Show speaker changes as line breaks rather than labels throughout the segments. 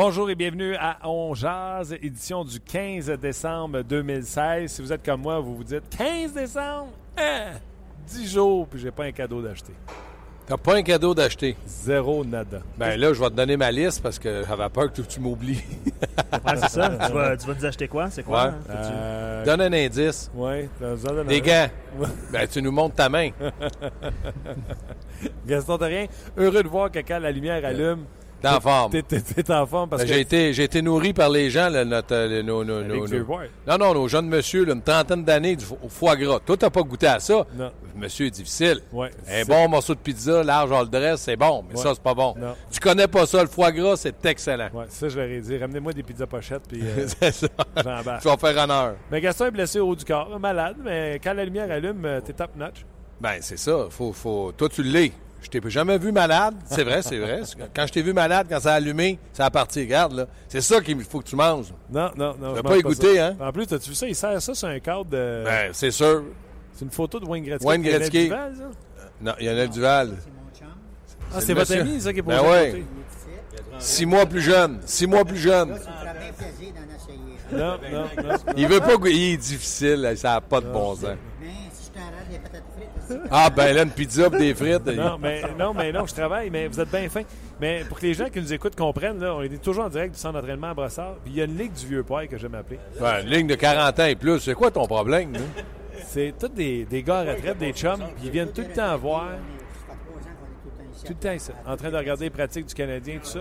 Bonjour et bienvenue à On Jazz, édition du 15 décembre 2016. Si vous êtes comme moi, vous vous dites 15 décembre? Hein? 10 jours, puis j'ai pas un cadeau d'acheter.
T'as pas un cadeau d'acheter?
Zéro nada.
Ben là, je vais te donner ma liste parce que j'avais peur que tu m'oublies.
Ouais, c'est ça. tu, vas, tu vas nous acheter quoi? C'est quoi?
Ouais.
hein,
Euh,
Donne un indice.
de
Des gants. Ben, tu nous montres ta main.
Gaston Terrien, heureux de voir que quand la lumière allume,
T'es en forme.
t'es- t'es t'es en forme parce
Ben,
que...
J'ai été, j'ai été nourri par les gens, là, notre, euh, nos, nos-. Non, non, nos jeunes monsieur, là, une trentaine d'années du foie gras. Toi, t'as pas goûté à ça?
Non.
Monsieur est difficile.
Ouais.
Un bon morceau de pizza, large all dress, c'est bon, mais
Ouais.
ça, c'est pas bon.
Non.
Tu connais pas ça, le foie gras, c'est excellent.
Ouais, ça, je leur ai dit. Ramenez-moi des pizzas pochettes, puis euh,
c'est ça.
j'embarque.
Tu vas faire honneur.
Mais Gaston est blessé au haut du corps, malade, mais quand la lumière allume, euh, t'es top notch.
Ben, c'est ça. Faut, faut... Toi, tu l'es. Je t'ai jamais vu malade. C'est vrai, c'est vrai. Quand je t'ai vu malade, quand ça a allumé, ça a parti. Regarde, là. C'est ça qu'il faut que tu manges.
Non, non, non.
T'as
je
pas écouté, hein?
En plus, as-tu vu ça? Il sert ça sur un cadre de.
Ben, c'est sûr.
C'est une photo de Wayne Gretzky.
Wayne
Lionel
Gretzky.
Duval, ça?
Non, il y en a Duval.
Ah,
C'est
c'est votre
monsieur.
ami, ça, qui est posé
Ben ouais.
côté.
Six mois plus jeune. Six mois plus jeune.
Non, non, non.
Il veut pas... goûter. Il est difficile. Ça n'a pas de bon sens.
Mais si je t'arrête des patates frites aussi.
Ah, ben là, une pizza des frites.
Non, mais non, mais non, je travaille, mais vous êtes bien fin. Mais pour que les gens qui nous écoutent comprennent, là, on est toujours en direct du centre d'entraînement à Brossard. Puis il y a une ligue du vieux poil que j'aime appeler.
Ben, une ligne de 40 ans et plus. C'est quoi ton problème, nous?
C'est tous des, des gars à retraite, des chums, puis ils viennent tout le temps voir,
Ça tout le temps ici.
tout le temps ici, en train de regarder les pratiques du Canadien, tout ça.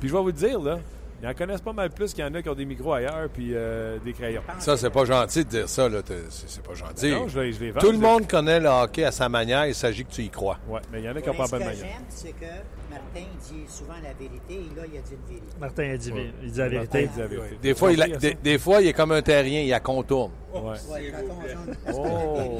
Puis je vais vous le dire, là, ils en connaissent pas mal plus qu'il y en a qui ont des micros ailleurs, puis euh, des crayons.
Ça, c'est pas gentil de dire ça, là. C'est pas gentil.
Non, je, les- je les vends.
Tout le monde connaît le hockey à sa manière. Il s'agit que tu y crois.
Ouais, mais il y en a qui n'ont pas
ce
bonne
que
manière.
j'aime, c'est que Martin dit souvent la vérité et là, il a dit une vérité.
Martin a dit, il dit la
Martin
vérité.
dit la vérité.
Des fois, il a- des, des fois, il est comme un terrien, il la contourne.
Ouais.
Ouais, quand on jaune, parce que
Oh!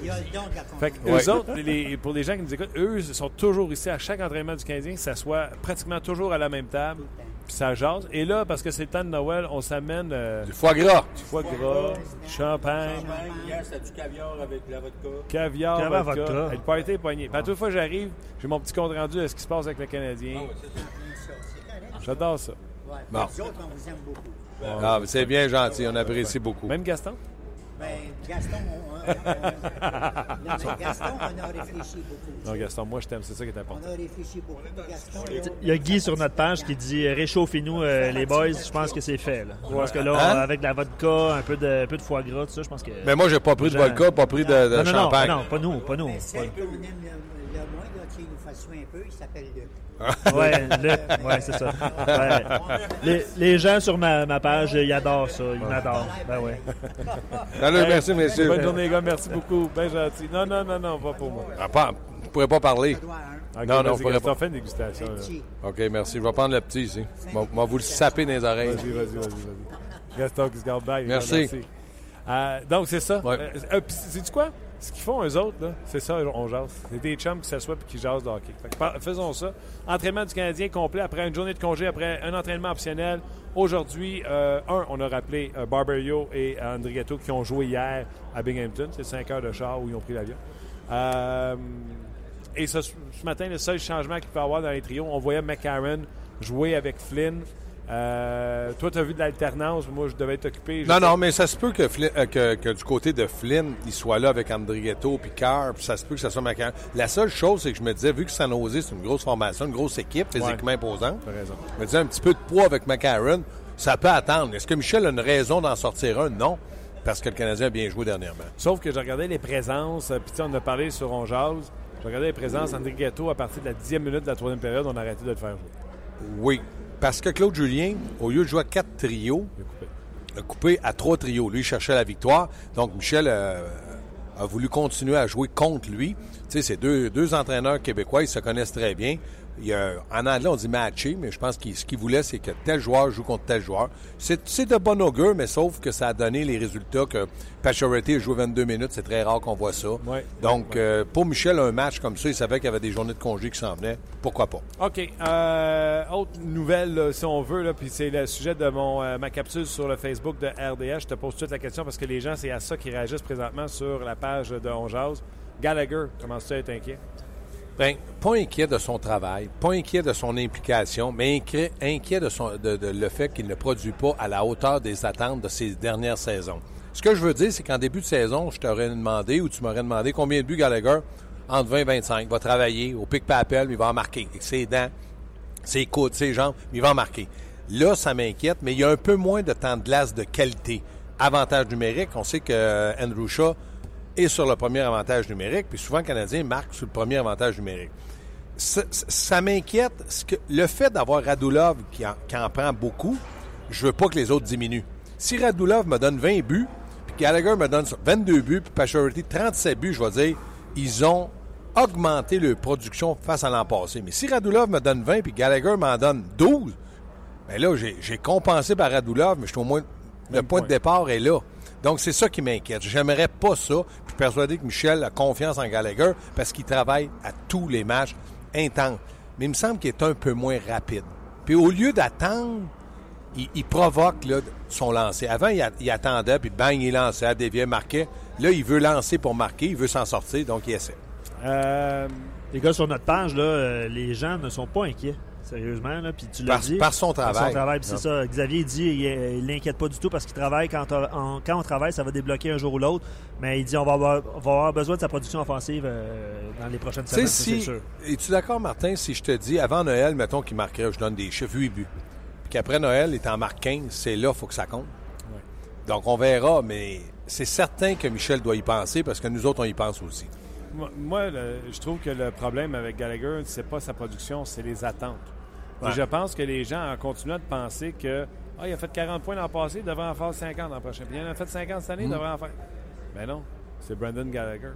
il y a le don de la
Fait que
confiance.
eux autres, les- pour les gens qui nous écoutent, eux ils sont toujours ici à chaque entraînement du Canadien, que ça soit pratiquement toujours à la même table, puis ça jase. Et là, parce que c'est le temps de Noël, on s'amène euh,
Du foie gras.
du foie gras, du champagne,
Hier, c'était du caviar avec de la vodka.
caviar,
Caviar,
vodka.
vodka.
Et le party est pogné. Puis à toute fois que j'arrive, j'ai mon petit compte rendu de ce qui se passe avec le Canadien. J'adore ça.
Bon.
Les autres, on vous aime beaucoup.
Ah, mais c'est bien gentil, on apprécie beaucoup.
Même Gaston?
Ben, Gaston, on, on- on- non, mais Gaston, on a réfléchi beaucoup.
Non, Gaston, moi je t'aime, c'est ça qui est important.
On a réfléchi beaucoup. Gaston,
Il y a Guy sur notre page qui dit réchauffez-nous euh, les boys. Je pense que c'est fait. Là. Je pense que là,
Hein?
avec de la vodka, un peu de, un peu de foie gras, tout ça, je pense que.
Mais moi, j'ai pas pris de vodka, pas pris de, de
non, non, non,
champagne.
non, pas nous, pas nous.
mais celle qu'on aime le, le moins, là, il nous fait suer un peu, il s'appelle Luc.
Ouais, le- ouais, c'est ça. Ouais. Les, les gens sur ma, ma page, ils adorent ça. Ils m'adorent. Ben ouais.
Salut, merci, messieurs.
Bonne journée, gars, merci beaucoup. Bien gentil. Non, non, non, non, pas pour moi.
Ah, pas- je pourrais pas parler. Non, non, faudrait
Gaston,
pas.
fais une dégustation. là.
OK, merci. Je vais prendre le petit ici. Je vais- vous le saper dans les oreilles.
Vas-y, vas-y, vas-y, vas-y. Gaston qui se garde bien.
Merci.
Euh, donc, c'est ça.
Ouais.
Euh, euh, puis sais-tu quoi? Ce qu'ils font, eux autres, c'est ça, on jase. C'est des chums qui s'assoient et qui jasent de hockey. Faisons ça. Entraînement du Canadien complet après une journée de congé, après un entraînement optionnel. Aujourd'hui, euh, un, on a rappelé euh, Barberio et André Gatto qui ont joué hier à Binghamton. C'est 5 heures de char où ils ont pris l'avion. Euh, et ce, ce matin, le seul changement qu'il peut y avoir dans les trios, on voyait McCarron jouer avec Flynn. Euh, toi, tu as vu de l'alternance. Moi, je devais être occupé.
Non, non, mais ça se peut que, Flynn- euh, que, que du côté de Flynn, il soit là avec Andrigetto puis Carr, puis ça se peut que ça soit McCarron. La seule chose, c'est que je me disais, vu que San Jose, c'est une grosse formation, une grosse équipe physiquement imposante,
raison.
je me disais un petit peu de poids avec McCarron, ça peut attendre. Est-ce que Michel a une raison d'en sortir un? Non. Parce que le Canadien a bien joué dernièrement.
Sauf que j'ai regardé les présences, euh, puis tu sais, on a parlé sur On Jase. J'ai regardé les présences. André Ghetto, à partir de la dixième minute de la troisième période, on a arrêté de le faire jouer.
Oui. Parce que Claude Julien, au lieu de jouer à quatre trios,
Il a coupé.
a coupé à trois trios. Lui, il cherchait la victoire. Donc, Michel euh, a voulu continuer à jouer contre lui. Tu sais, c'est deux, deux entraîneurs québécois, ils se connaissent très bien. Il y a, en anglais, on dit matcher, mais je pense qu'il ce qu'il voulait, c'est que tel joueur joue contre tel joueur. C'est de bon augure, mais sauf que ça a donné les résultats que Pacioretty a joué 22 minutes. C'est très rare qu'on voit ça.
Ouais.
Donc, euh, pour Michel, un match comme ça, il savait qu'il y avait des journées de congé qui s'en venaient. Pourquoi pas?
OK. Euh, autre nouvelle, là, si on veut, puis c'est le sujet de mon, euh, ma capsule sur le Facebook de RDS. Je te pose tout de suite la question parce que les gens, c'est à ça qu'ils réagissent présentement sur la page de On Jase. Gallagher, commence-tu à être inquiet?
Bien, pas inquiet de son travail, pas inquiet de son implication, mais inquiet, inquiet de, son, le fait qu'il ne produit pas à la hauteur des attentes de ses dernières saisons. Ce que je veux dire, c'est qu'en début de saison, je t'aurais demandé ou tu m'aurais demandé combien de buts Gallagher? Entre 20 et 25 va travailler au pic papel, mais il va en marquer. Ses dents, ses coudes, ses jambes, mais il va en marquer. Là, ça m'inquiète, mais il y a un peu moins de temps de glace de qualité. Avantage numérique, on sait que euh, Andrew Shaw est sur le premier avantage numérique, puis souvent, le Canadien marque sur le premier avantage numérique. Ça, m'inquiète, que- le fait d'avoir Radulov qui en, qui en prend beaucoup, je veux pas que les autres diminuent. Si Radulov me donne 20 buts, puis Gallagher me donne 22 buts, puis Pacioretty 37 buts, je vais dire, ils ont augmenté leur production face à l'an passé. Mais si Radulov me donne 20, puis Gallagher m'en donne 12, ben là, j'ai compensé par Radulov, mais je suis au moins. Le point. de départ est là. Donc, c'est ça qui m'inquiète. J'aimerais pas ça. Puis, je suis persuadé que Michel a confiance en Gallagher parce qu'il travaille à tous les matchs intenses. Mais il me semble qu'il est un peu moins rapide. Puis, au lieu d'attendre, il, provoque là, son lancer. Avant, il, attendait, puis bang, il lançait, déviait, marquait. Là, il veut lancer pour marquer, il veut s'en sortir, donc il essaie.
Euh,
Les gars, sur notre page, là, euh, les gens ne sont pas inquiets. Sérieusement, là, puis tu l'as
Par-
dit.
par son
Par
travail.
son travail, puis c'est ça. Xavier dit il l'inquiète pas du tout parce qu'il travaille. Quand, on- quand on travaille, ça va débloquer un jour ou l'autre. Mais il dit on va avoir, on va avoir besoin de sa production offensive euh, dans les prochaines semaines, ça, c'est
si.
sûr.
Es-tu d'accord, Martin, si je te dis, avant Noël, mettons qu'il marquerait, je donne des chiffres, 8 buts. Puis qu'après Noël, il t'en marque 15, c'est là, il faut que ça compte. Donc, on verra, mais c'est certain que Michel doit y penser parce que nous autres, on y pense aussi.
moi, moi, le- je trouve que le problème avec Gallagher, c'est pas sa production, c'est les attentes.
Ouais.
je pense que les gens, en continuant de penser que ah, il a fait 40 points l'an passé, il devrait en faire 50 l'an prochain. Puis il en a fait 50 cette année, il devrait en faire. Ben non, c'est Brandon Gallagher.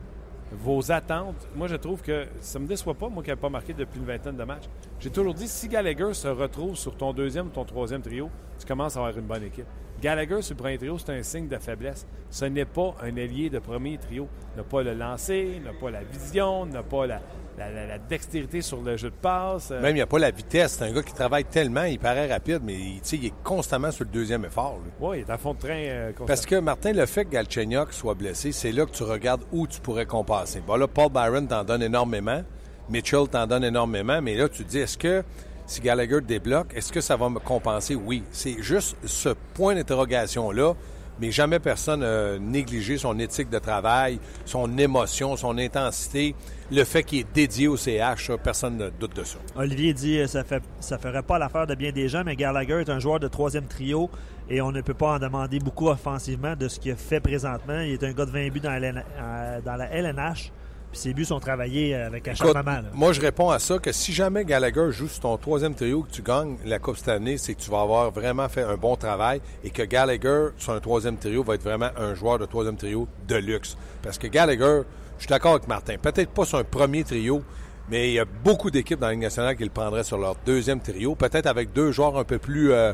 Vos attentes, moi je trouve que ça me déçoit pas, moi qui n'ai pas marqué depuis une vingtaine de matchs. J'ai toujours dit, si Gallagher se retrouve sur ton deuxième ou ton troisième trio, tu commences à avoir une bonne équipe. Gallagher sur le premier trio, c'est un signe de faiblesse. Ce n'est pas un ailier de premier trio. Il n'a pas le lancer, il n'a pas la vision, il n'a pas la, la- la- la dextérité sur le jeu de passe. Euh,
Même, il n'y a pas la vitesse. C'est un gars qui travaille tellement, il paraît rapide, mais il, il est constamment sur le deuxième effort.
ouais, il est à fond de train. euh.
Parce que, Martin, le fait que Galchenyuk soit blessé, c'est là que tu regardes où tu pourrais compenser. Bon, là, Paul Byron t'en donne énormément. Mitchell t'en donne énormément. Mais là, tu te dis, est-ce que si Gallagher débloque, est-ce que ça va me compenser? Oui. C'est juste ce point d'interrogation-là. Mais jamais personne n'a négligé son éthique de travail, son émotion, son intensité, le fait qu'il est dédié au CH. personne ne doute de ça.
Olivier dit euh, ça fait ça ferait pas l'affaire de bien des gens, mais Gallagher est un joueur de troisième trio et on ne peut pas en demander beaucoup offensivement de ce qu'il fait présentement. Il est un gars de 20 buts dans, la LN euh, dans la LNH, puis ses buts sont travaillés euh, avec
Écoute,
là.
moi, je réponds à ça que si jamais Gallagher joue sur ton troisième trio que tu gagnes la Coupe cette année, c'est que tu vas avoir vraiment fait un bon travail et que Gallagher, sur un troisième trio, va être vraiment un joueur de troisième trio de luxe. Parce que Gallagher, je suis d'accord avec Martin, peut-être pas sur un premier trio, mais il y a beaucoup d'équipes dans la Ligue nationale qui le prendraient sur leur deuxième trio, peut-être avec deux joueurs un peu plus, euh,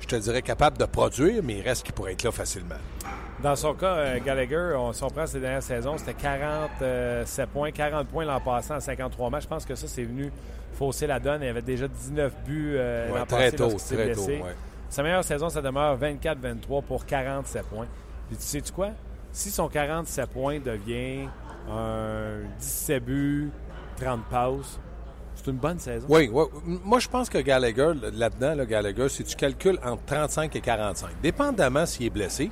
je te dirais, capables de produire, mais il reste qui pourrait être là facilement.
Dans son cas, euh, Gallagher, on, si on prend ses dernières saisons, c'était 47 points, 40 points l'an passé en 53 matchs. Je pense que ça, c'est venu fausser la donne. Il avait déjà 19 buts euh,
Ouais,
l'an passé
tôt,
lorsqu'il s'est
très tôt.
blessé.
ouais.
Sa meilleure saison, ça demeure 24-23 pour 47 points. Puis tu sais-tu quoi? Si son 47 points devient un 17 buts, 30 passes, c'est une bonne saison.
Oui, oui. Moi, je pense que Gallagher, là-dedans, là, Gallagher, si tu calcules entre 35 et 45, dépendamment s'il est blessé,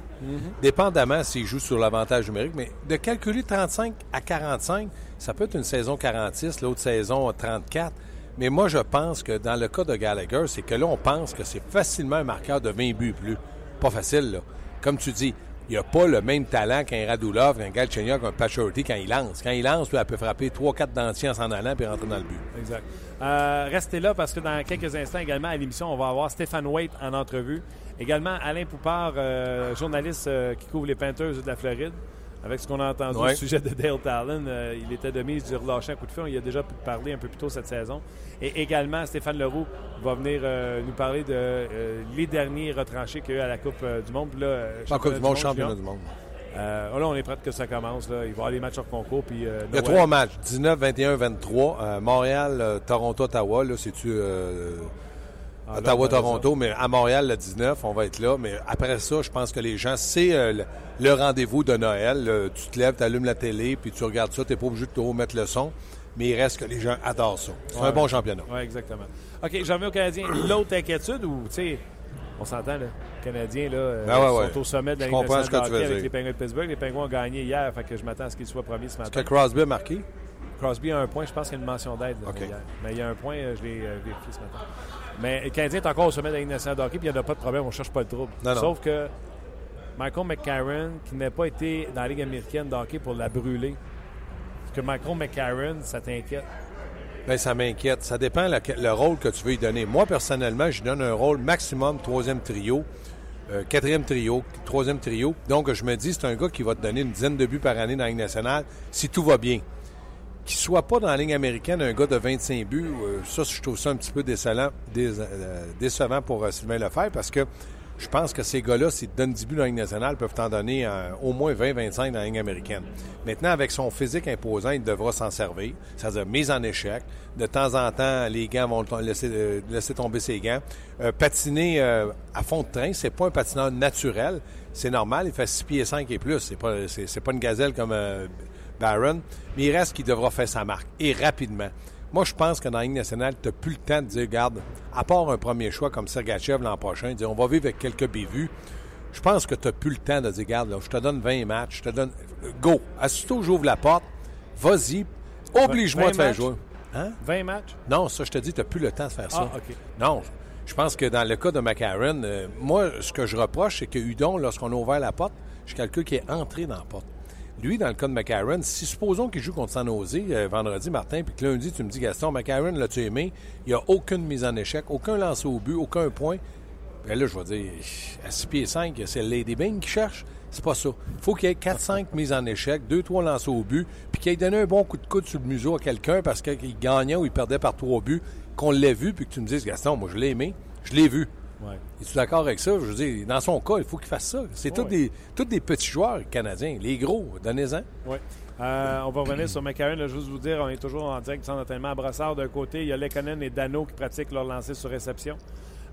dépendamment s'il joue sur l'avantage numérique, mais de calculer 35 à 45, ça peut être une saison 46, l'autre saison 34. Mais moi, je pense que dans le cas de Gallagher, c'est que là, on pense que c'est facilement un marqueur de 20 buts plus. Pas facile, là. Comme tu dis, il n'a pas le même talent qu'un Radulov, qu'un Galchenyuk, qu'un Pachorty quand il lance. Quand il lance, lui, elle peut frapper 3-4 dentiers en s'en allant puis rentrer dans le but.
Exact. Euh, restez là parce que dans quelques instants également à l'émission, on va avoir Stéphane Waite en entrevue. Également Alain Poupard, euh, journaliste euh, qui couvre les Panthers de la Floride. Avec ce qu'on a entendu
Ouais.
au sujet de Dale Talon, euh, il était de mise du relâcher un coup de feu. On y a déjà parlé un peu plus tôt cette saison. Et également, Stéphane Leroux va venir euh, nous parler de euh, les derniers retranchés qu'il y a eu à la Coupe du Monde. Puis là,
Pas Coupe du Monde, championnat du monde.
Oh là, on est prêt que ça commence. Là. Il va y avoir les matchs hors concours. Puis,
Il y a trois matchs, 19, 21, 23. Euh, Montréal, Toronto, Ottawa. Là, c'est-tu
Ah, là,
Ottawa,
on verra
Toronto, mais à Montréal, le 19, on va être là. Mais après ça, je pense que les gens, c'est euh, le, le rendez-vous de Noël. Tu te lèves, tu allumes la télé, puis tu regardes ça. Tu n'es pas obligé de te remettre le son. Mais il reste que les gens adorent ça. C'est
Ouais.
un bon championnat.
Oui, exactement. OK, j'en reviens aux Canadiens. L'autre inquiétude, ou, tu sais, on s'entend, là, les Canadiens, là, euh,
Ah ouais,
sont au sommet de la
Je
Ligue nationale de hockey avec les Penguins de Pittsburgh. Les Penguins ont gagné hier, fait que je m'attends à ce qu'ils soient premiers ce
Que
matin.
Crosby a marqué?
Crosby a un point, je pense qu'il y a une mention d'aide là,
OK.
hier. Mais il y a un point, euh, je l'ai euh, vérifié ce matin. Mais le Canadien est encore au sommet de la Ligue nationale de hockey, puis il n'y en a pas de problème, on ne cherche pas le trouble.
Non, non.
Sauf que Michael McCarron, qui n'a pas été dans la Ligue américaine de hockey pour la brûler, parce que Michael McCarron, ça t'inquiète?
Bien, ça m'inquiète. Ça dépend le, le rôle que tu veux y donner. Moi, personnellement, je lui donne un rôle maximum troisième trio, euh, quatrième trio, troisième trio. Donc, je me dis, c'est un gars qui va te donner une dizaine de buts par année dans la Ligue nationale si tout va bien. Qu'il soit pas dans la ligne américaine, un gars de 25 buts, euh, ça, je trouve ça un petit peu décevant, euh, décevant pour euh, Sylvain Lefebvre parce que je pense que ces gars-là, s'ils donnent 10 buts dans la Ligue nationale, peuvent t'en donner euh, au moins 20-25 dans la ligne américaine. Maintenant, avec son physique imposant, il devra s'en servir. C'est-à-dire mise en échec. De temps en temps, les gants vont laisser, tomber ses gants. Patiner à fond de train, c'est pas un patineur naturel. C'est normal, il fait 6 pieds 5 et plus. C'est pas, c'est pas une gazelle comme Barron. Mais il reste qu'il devra faire sa marque. Et rapidement. Moi, je pense que dans la Ligue nationale, tu n'as plus le temps de dire, garde, à part un premier choix comme Sergachev l'an prochain, dire, on va vivre avec quelques bévues. Je pense que tu n'as plus le temps de dire, garde, là, je te donne 20 matchs, je te donne. Go! Aussitôt j'ouvre la porte, vas-y, oblige-moi
20
de faire
matchs?
jouer. Hein?
20 matchs?
Non, ça, je te dis, tu n'as plus le temps de faire ça.
Ah.
Non, je pense que dans le cas de McCarron, euh, moi, ce que je reproche, c'est que Hudon, lorsqu'on a ouvert la porte, je calcule qu'il est entré dans la porte. Lui, dans le cas de McCarron, si supposons qu'il joue contre San Jose euh, vendredi, Martin, puis que lundi, tu me dis, Gaston, McCarron, l'as-tu aimé? Il n'y a aucune mise en échec, aucun lancer au but, aucun point. Ben là, je vais dire, à 6 pieds 5, c'est Lady Bing qui cherche. C'est pas ça. Il faut qu'il y ait 4-5 mises en échec, 2-3 lancers au but, puis qu'il ait donné un bon coup de coude sur le museau à quelqu'un parce qu'il gagnait ou il perdait par 3 buts, qu'on l'ait vu, puis que tu me dises, Gaston, moi, je l'ai aimé, je l'ai vu.
Ouais.
Es-tu d'accord avec ça? Je veux dire, dans son cas, il faut qu'il fasse ça. C'est tous des, tous des petits joueurs canadiens. Les gros, donnez-en.
Oui. Euh, on va revenir sur McCarron. Là, juste vous dire, on est toujours en direct du centre d'entraînement à Brassard. D'un côté, il y a Lekonen et Dano qui pratiquent leur lancer sur réception.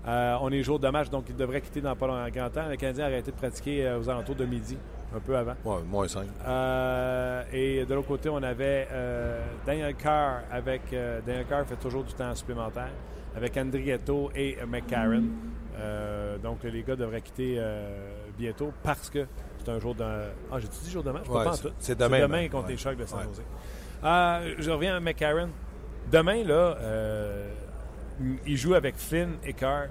Euh, on est jour de match, donc ils devraient quitter dans pas longtemps. Le Canadien a arrêté de pratiquer euh, aux alentours de midi, un peu avant.
Ouais, moins 5.
Euh, et de l'autre côté, on avait Daniel Carr avec. Daniel Carr fait toujours du temps supplémentaire avec Andrietto et McCarron. Euh, donc les gars devraient quitter euh, bientôt parce que c'est un jour de. Ah, j'ai dit jour de match?
Ouais, c'est- demain,
demain
ben,
contre
ouais.
les Sharks de San. Jose. Euh, je reviens à McCarron. Demain, là, il joue avec Flynn et Carr.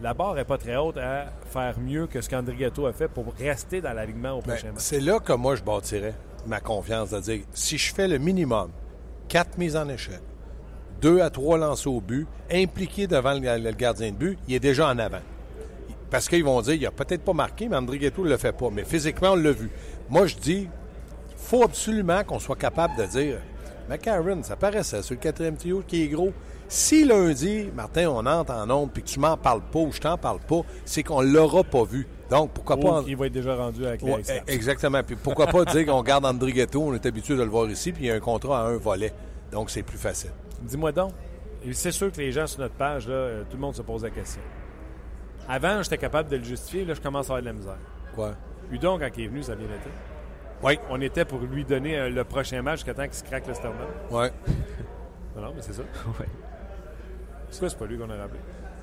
La barre n'est pas très haute à faire mieux que ce qu'Andrietto a fait pour rester dans l'alignement au
Ben,
prochain match.
c'est là que moi, je bâtirais ma confiance de dire si je fais le minimum, quatre mises en échec, deux à trois lancers au but, impliqué devant le, gardien de but, il est déjà en avant. Parce qu'ils vont dire il a peut-être pas marqué, mais André Ghetto ne le fait pas. Mais physiquement, on l'a vu. Moi, je dis faut absolument qu'on soit capable de dire McCarron, ça paraissait sur le quatrième trio qui est gros. Si lundi, Martin, on entre en nombre puis que tu m'en parles pas ou je t'en parle pas, c'est qu'on l'aura pas vu. Donc, pourquoi pas.
qu'il va être déjà rendu avec
Ouais, exactement. Puis pourquoi pas dire qu'on garde André Ghetto, on est habitué de le voir ici, puis il y a un contrat à un volet. Donc, c'est plus facile.
Dis-moi donc, c'est sûr que les gens sur notre page, là, euh, tout le monde se pose la question. Avant, j'étais capable de le justifier, là, je commence à avoir de la misère.
Quoi?
Udon, quand il est venu, ça a bien été?
Oui.
On était pour lui donner euh, le prochain match jusqu'à temps qu'il se craque le sternum.
Oui.
Non, non, mais c'est ça. Pourquoi c'est pas lui qu'on a rappelé?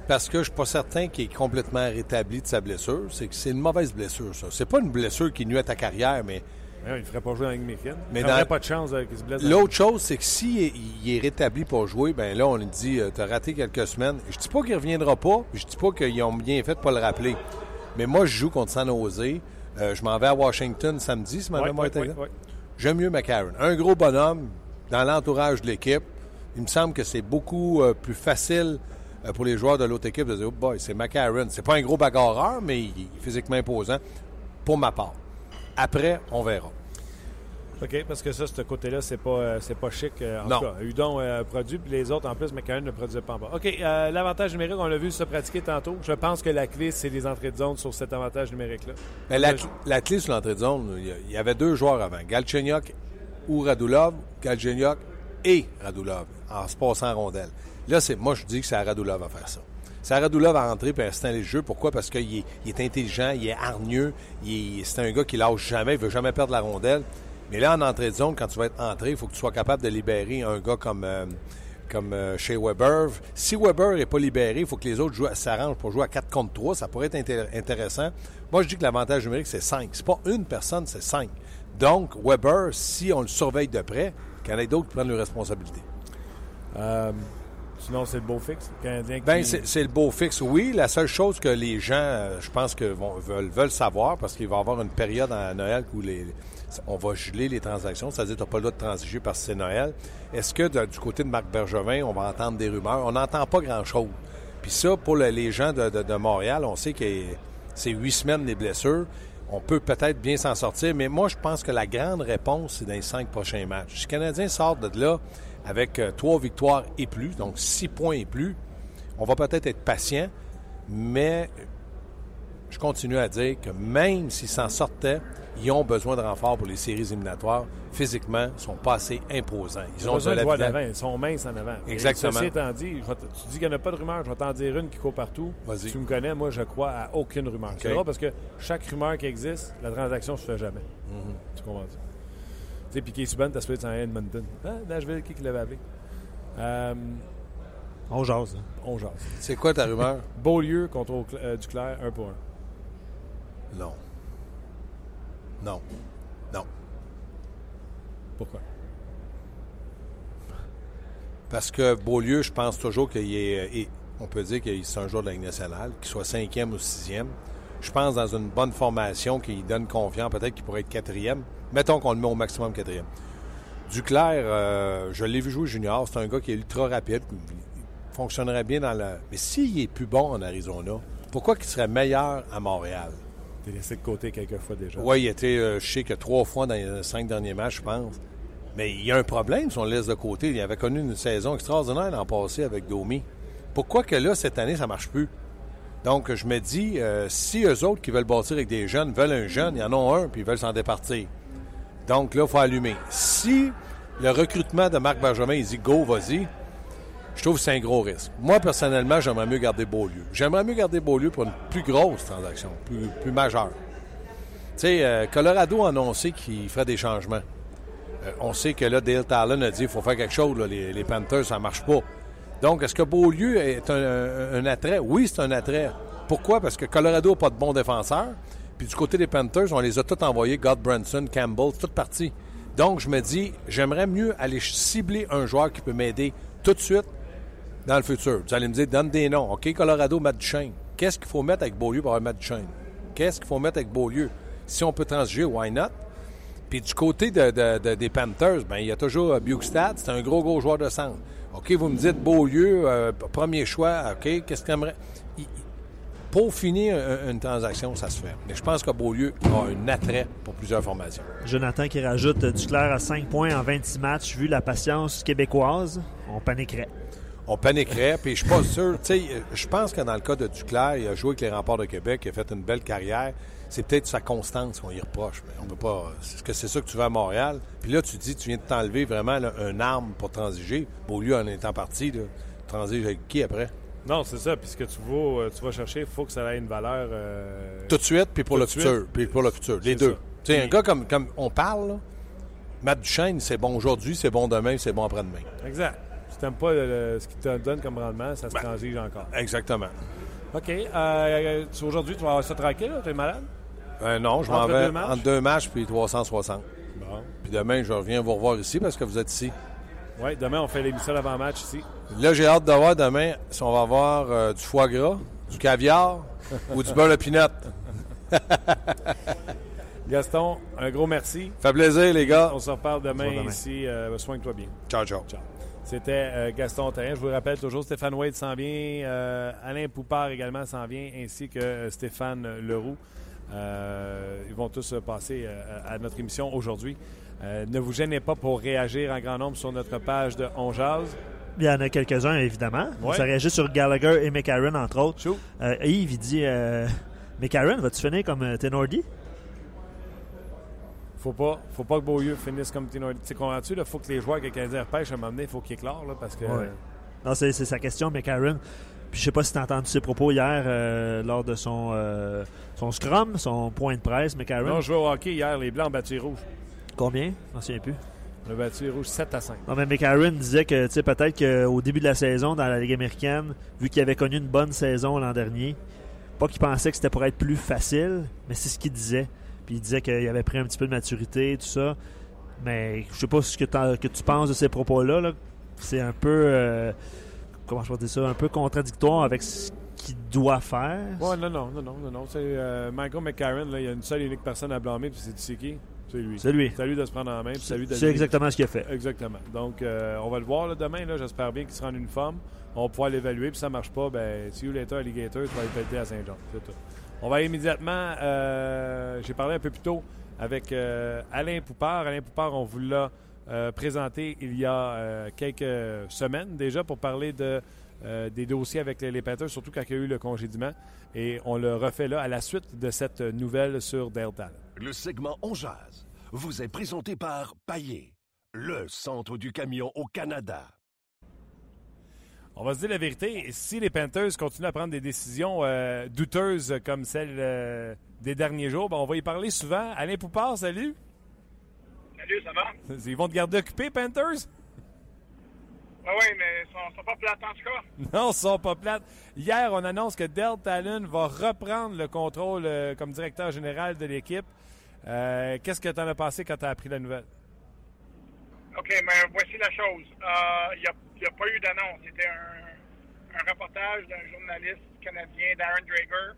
Parce que je suis pas certain qu'il est complètement rétabli de sa blessure. C'est que c'est une mauvaise blessure, ça. C'est pas une blessure qui nuit à ta carrière, mais
il ne ferait pas jouer la Ligue américaine.
Mais
il n'aurait pas de chance euh, qu'il se blesse.
L'autre chose, c'est que s'il est, il est rétabli pour jouer, ben là, on lui dit, tu as raté quelques semaines. Je dis pas qu'il reviendra pas, je dis pas qu'ils ont bien fait de pas le rappeler. Mais moi, je joue contre San Jose. Euh, je m'en vais à Washington samedi, si ma
Ouais,
mémoire. J'aime mieux McCarron. Un gros bonhomme dans l'entourage de l'équipe. Il me semble que c'est beaucoup euh, plus facile euh, pour les joueurs de l'autre équipe de dire, oh boy, c'est McCarron. C'est pas un gros bagarreur, mais il est physiquement imposant pour ma part. Après, on verra.
OK, parce que ça, ce côté-là, c'est pas, euh, c'est pas chic. euh, en
Non.
tout cas, Udon euh, produit, puis les autres, en plus, McCann ne produisait pas en bas. OK, euh, l'avantage numérique, on l'a vu se pratiquer tantôt. Je pense que la clé, c'est les entrées de zone sur cet avantage numérique-là.
Mais la, cl- la clé sur l'entrée de zone, il y avait deux joueurs avant, Galchenyuk ou Radulov, Galchenyuk et Radulov, en se passant en rondelle. Là, c'est, moi, je dis que c'est à Radulov à faire ça. C'est à Radulov à entrer et à installer le jeu. Pourquoi? Parce qu'il est, il est intelligent, il est hargneux, c'est un gars qui lâche jamais, il veut jamais perdre la rondelle. Mais là, en entrée de zone, quand tu vas être entré, il faut que tu sois capable de libérer un gars comme, euh, comme euh, chez Weber. Si Weber n'est pas libéré, il faut que les autres s'arrangent pour jouer à 4 contre 3. Ça pourrait être inté- intéressant. Moi, je dis que l'avantage numérique, c'est 5. C'est pas une personne, c'est 5. Donc, Weber, si on le surveille de près, qu'il y en ait d'autres qui prennent leurs responsabilités.
Euh, sinon, c'est le beau fixe. Le Canadien qui...
Ben, c'est le beau fixe, oui. La seule chose que les gens, je pense que vont, veulent, veulent savoir, parce qu'il va y avoir une période à Noël où les, on va geler les transactions, c'est-à-dire que tu n'as pas le droit de transiger parce que c'est Noël. Est-ce que du côté de Marc Bergevin, on va entendre des rumeurs? On n'entend pas grand-chose. Puis ça, pour le- les gens de, Montréal, on sait que c'est huit semaines des blessures. On peut peut-être bien s'en sortir, mais moi, je pense que la grande réponse, c'est dans les cinq prochains matchs. Si le Canadien sort de là avec euh, trois victoires et plus, donc six points et plus, on va peut-être être patient, mais je continue à dire que même s'ils s'en sortaient, ils ont besoin de renforts pour les séries éliminatoires. Physiquement, ils sont pas assez imposants. Ils
Ils
ont
ont besoin
de la.
Ils sont minces en avant. Et
Exactement.
Ceci étant dit, je vais te- tu dis qu'il n'y en a pas de rumeur. Je vais t'en dire une qui court partout.
Vas-y.
Tu me connais, moi, je crois à aucune rumeur. C'est drôle parce que chaque rumeur qui existe, la transaction se fait jamais.
Mm-hmm.
Tu comprends ça? Tu sais, Piquet Subban, t'as être en Edmonton. Ah, Nashville, qui qui l'avait appelé? Euh,
On jase. hein.
on jase.
C'est quoi ta rumeur?
Beaulieu contre euh, Duclair, 1 pour 1.
Non. Non. Non.
Pourquoi?
Parce que Beaulieu, je pense toujours qu'il est, et on peut dire qu'il c'est un joueur de la Ligue nationale, qu'il soit cinquième ou sixième. Je pense dans une bonne formation qui donne confiance, peut-être qu'il pourrait être quatrième. Mettons qu'on le met au maximum quatrième. Duclair, euh, je l'ai vu jouer junior, c'est un gars qui est ultra rapide, il fonctionnerait bien dans la... Mais s'il est plus bon en Arizona, pourquoi qu'il serait meilleur à Montréal?
T'es laissé de côté quelques fois déjà.
Oui, il était, euh, je sais que trois fois dans les cinq derniers matchs, je pense. Mais il y a un problème si on le laisse de côté. Il avait connu une saison extraordinaire l'an passé avec Domi. Pourquoi que là, cette année, ça marche plus? Donc, je me dis, euh, si eux autres qui veulent bâtir avec des jeunes veulent un jeune, il y en a un, puis ils veulent s'en départir. Donc là, il faut allumer. Si le recrutement de Marc Benjamin, il dit go, vas-y, je trouve que c'est un gros risque. Moi, personnellement, j'aimerais mieux garder Beaulieu. J'aimerais mieux garder Beaulieu pour une plus grosse transaction, plus, plus majeure. Tu sais, euh, Colorado a annoncé qu'il ferait des changements. Euh, on sait que là, Dale Talon a dit qu'il faut faire quelque chose. Les, Panthers, ça marche pas. Donc, est-ce que Beaulieu est un, un- attrait? Oui, c'est un attrait. Pourquoi? Parce que Colorado n'a pas de bons défenseurs. Puis du côté des Panthers, on les a tous envoyés, God Branson, Campbell, toute partie. Donc, je me dis, j'aimerais mieux aller cibler un joueur qui peut m'aider tout de suite dans le futur. Vous allez me dire, donne des noms. OK, Colorado, Matt Duchesne. Qu'est-ce qu'il faut mettre avec Beaulieu pour avoir Matt Duchesne? Qu'est-ce qu'il faut mettre avec Beaulieu? Si on peut transiger, why not? Puis du côté de- de- de- des Panthers, ben il y a toujours euh, Bukestad, c'est un gros, gros joueur de centre. OK, vous me dites Beaulieu, euh, premier choix, OK, qu'est-ce qu'il aimerait? Pour finir un- une transaction, ça se fait. Mais je pense que Beaulieu a un attrait pour plusieurs formations.
Jonathan qui rajoute euh, Duclair à 5 points en 26 matchs. Vu la patience québécoise, on paniquerait.
On paniquerait, puis je suis pas sûr. Tu sais, euh, je pense que dans le cas de Duclair, il a joué avec les remparts de Québec, il a fait une belle carrière. C'est peut-être sa constance qu'on y reproche, mais on peut pas. Est-ce que c'est ça que tu veux à Montréal? Puis là, tu dis, tu viens de t'enlever vraiment là, un arme pour transiger. Beaulieu en étant parti, là, transige avec qui après?
Non, c'est ça. Puis ce que tu vas, euh, tu vas chercher, il faut que ça ait une valeur. euh,
Tout de suite, puis pour
Tout
le futur. Puis pour le futur. Les deux. Tu sais, un gars comme, comme on parle, là, Matt Duchesne, c'est bon aujourd'hui, c'est bon demain, c'est bon après-demain.
Exact. Si t'aimes pas le- le- ce qu'il te donne comme rendement, ça se
Ben.
transige encore.
Exactement.
OK. euh, tu- Aujourd'hui, tu vas avoir ça tranquille, là? T'es malade?
Euh, non, je m'en vais
deux matchs?
entre deux matchs, puis 360.
Bon.
Puis demain, je reviens vous revoir ici parce que vous êtes ici.
Oui, demain, on fait l'émission d'avant-match ici.
Là, j'ai hâte de voir demain si on va avoir euh, du foie gras, du caviar ou du beurre de pinot.
Gaston, un gros merci.
Fait plaisir, les gars.
On se reparle demain,
demain.
ici. Euh, Soigne-toi bien.
Ciao, ciao.
Ciao. C'était euh, Gaston Terrien. Je vous rappelle toujours, Stéphane Wade s'en vient. euh, Alain Poupard également s'en vient, ainsi que euh, Stéphane Leroux. Ils vont tous passer à notre émission aujourd'hui. Ne vous gênez pas pour réagir en grand nombre sur notre page de On Jazz.
Il y en a quelques-uns, évidemment.
Ouais.
Ça réagit sur Gallagher et McCarron, entre autres. Yves, il dit euh, McCarron, vas-tu finir comme Tenordi
Faut pas, faut pas que Beaulieu finisse comme Tino. Tu comprends-tu? Il faut que les joueurs que les Canadiens repêchent, à un moment donné, il faut qu'ils éclairent, là, parce que...
Ouais. Non, c'est sa question, McCarron. Puis je sais pas si tu as entendu ses propos hier euh, lors de son, euh, son scrum, son point de presse, McCarron.
Non, je jouais au hockey hier, les Blancs ont battu les Rouges.
Combien? Je m'en souviens plus.
A battu les Rouges 7 à 5.
Non, mais McCarron disait que tu sais, peut-être qu'au début de la saison, dans la Ligue américaine, vu qu'il avait connu une bonne saison l'an dernier, pas qu'il pensait que c'était pour être plus facile, mais c'est ce qu'il disait. Puis il disait qu'il avait pris un petit peu de maturité, tout ça. Mais je sais pas ce que, que tu penses de ces propos-là. là. C'est un peu. euh, comment je peux dire ça Un peu contradictoire avec ce qu'il doit faire.
Ouais, non, non, non, non, non, non. C'est euh, Michael McCarron, là, il y a une seule et unique personne à blâmer, puis c'est qui? C'est lui.
C'est lui.
C'est lui de se prendre en main, c'est lui
exactement ce qu'il a fait.
Exactement. Donc, euh, on va le voir là, demain. Là, J'espère bien qu'il sera en uniforme. On va pouvoir l'évaluer. Puis si ça marche pas, ben, see you later, alligator, tu vas être pété à Saint-Jean. C'est tout. On va immédiatement. euh, J'ai parlé un peu plus tôt avec euh, Alain Poupard. Alain Poupard, on vous l'a euh, présenté il y a quelques semaines déjà pour parler de, des dossiers avec les, les surtout quand il y a eu le congédiement. Et on le refait là à la suite de cette nouvelle sur Delta.
Le segment On Jazz vous est présenté par Paillé, le centre du camion au Canada.
On va se dire la vérité, si les Panthers continuent à prendre des décisions euh, douteuses comme celle euh, des derniers jours, ben, on va y parler souvent. Alain Poupard, salut.
Salut, ça va?
Ils vont te garder occupé, Panthers?
Oui, oui, mais ils sont, sont pas plates en tout cas.
Non, ils sont pas plates. Hier, on annonce que Del Talon va reprendre le contrôle euh, comme directeur général de l'équipe. Euh, Qu'est-ce que tu en as pensé quand tu as appris la nouvelle?
OK, mais voici la chose. Euh, Il n'y a, pas eu d'annonce. C'était un, un reportage d'un journaliste canadien, Darren Drager.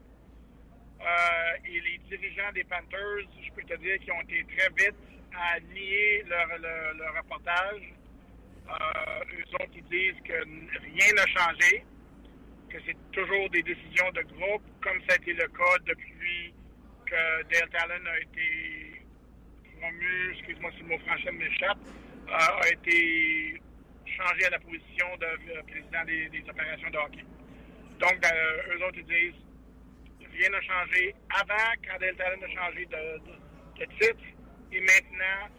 Euh, et les dirigeants des Panthers, je peux te dire qu'ils ont été très vite à nier leur, leur- reportage. Euh, eux autres, ils disent que rien n'a changé, que c'est toujours des décisions de groupe, comme ça a été le cas depuis que Dale Talon a été promu, excuse-moi si le mot français m'échappe, euh, a été changé à la position de euh, président des, des opérations de hockey. Donc, euh, eux autres, ils disent rien n'a changé avant, quand Talon a changé de, de- de titre, et maintenant,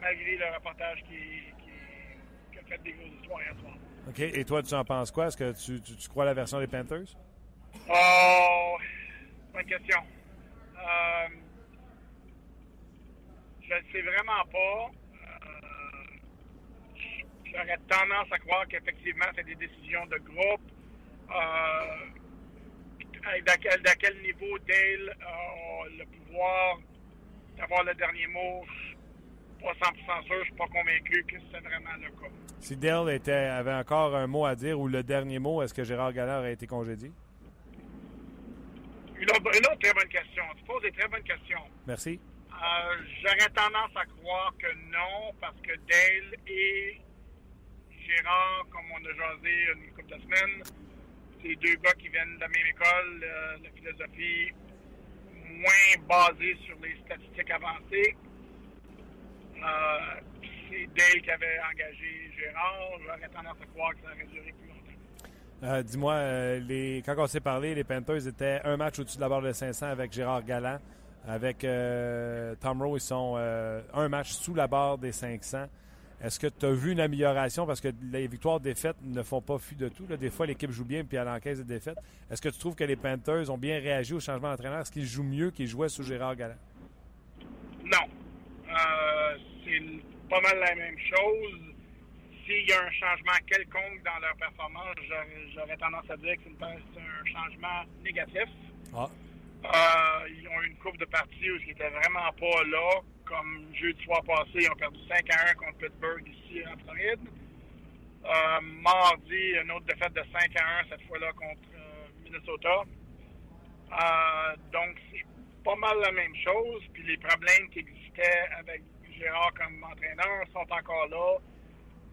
malgré le reportage qui, qui- qui a fait des grosses histoires hier soir.
OK. Et toi, tu en penses quoi? Est-ce que tu, tu- tu crois à la version des Panthers?
Oh, bonne question. Euh, je ne sais vraiment pas. Euh, J'aurais tendance à croire qu'effectivement, c'est des décisions de groupe. Euh, quel, niveau Dale a le pouvoir d'avoir le dernier mot, je suis pas 100% sûr, je suis pas convaincu que c'est vraiment le cas.
Si Dale était, avait encore un mot à dire ou le dernier mot, est-ce que Gérard Gallard a été congédié?
Une autre, une autre très bonne question. Tu poses des très bonnes questions.
Merci.
Euh, J'aurais tendance à croire que non, parce que Dale et Gérard, comme on a jasé une couple de semaines, c'est deux gars qui viennent de la même école, euh, la philosophie moins basée sur les statistiques avancées. Euh, c'est Dale qui avait engagé Gérard. J'aurais tendance à croire que ça aurait duré plus longtemps.
Euh, Dis-moi, euh, les, quand on s'est parlé, les Panthers étaient un match au-dessus de la barre de 500 avec Gérard Galland. Avec Tom Rowe, ils sont un match sous la barre des 500. Est-ce que tu as vu une amélioration? Parce que les victoires-défaites ne font pas fi de tout. là. Des fois, l'équipe joue bien puis elle encaisse des défaites. Est-ce que tu trouves que les Panthers ont bien réagi au changement d'entraîneur? Est-ce qu'ils jouent mieux qu'ils jouaient sous Gérard Galland?
Non. Euh, c'est pas mal la même chose. S'il y a un changement quelconque dans leur performance, j'aurais- tendance à dire que c'est un changement négatif.
Ah.
Euh, ils ont eu une coupe de parties où ils n'étaient vraiment pas là. Comme jeudi soir passé, ils ont perdu 5 à 1 contre Pittsburgh ici en Floride. Euh, mardi, une autre défaite de 5 à 1, cette fois-là contre euh, Minnesota. Euh, donc, c'est pas mal la même chose. Puis les problèmes qui existaient avec Gérard comme entraîneur sont encore là,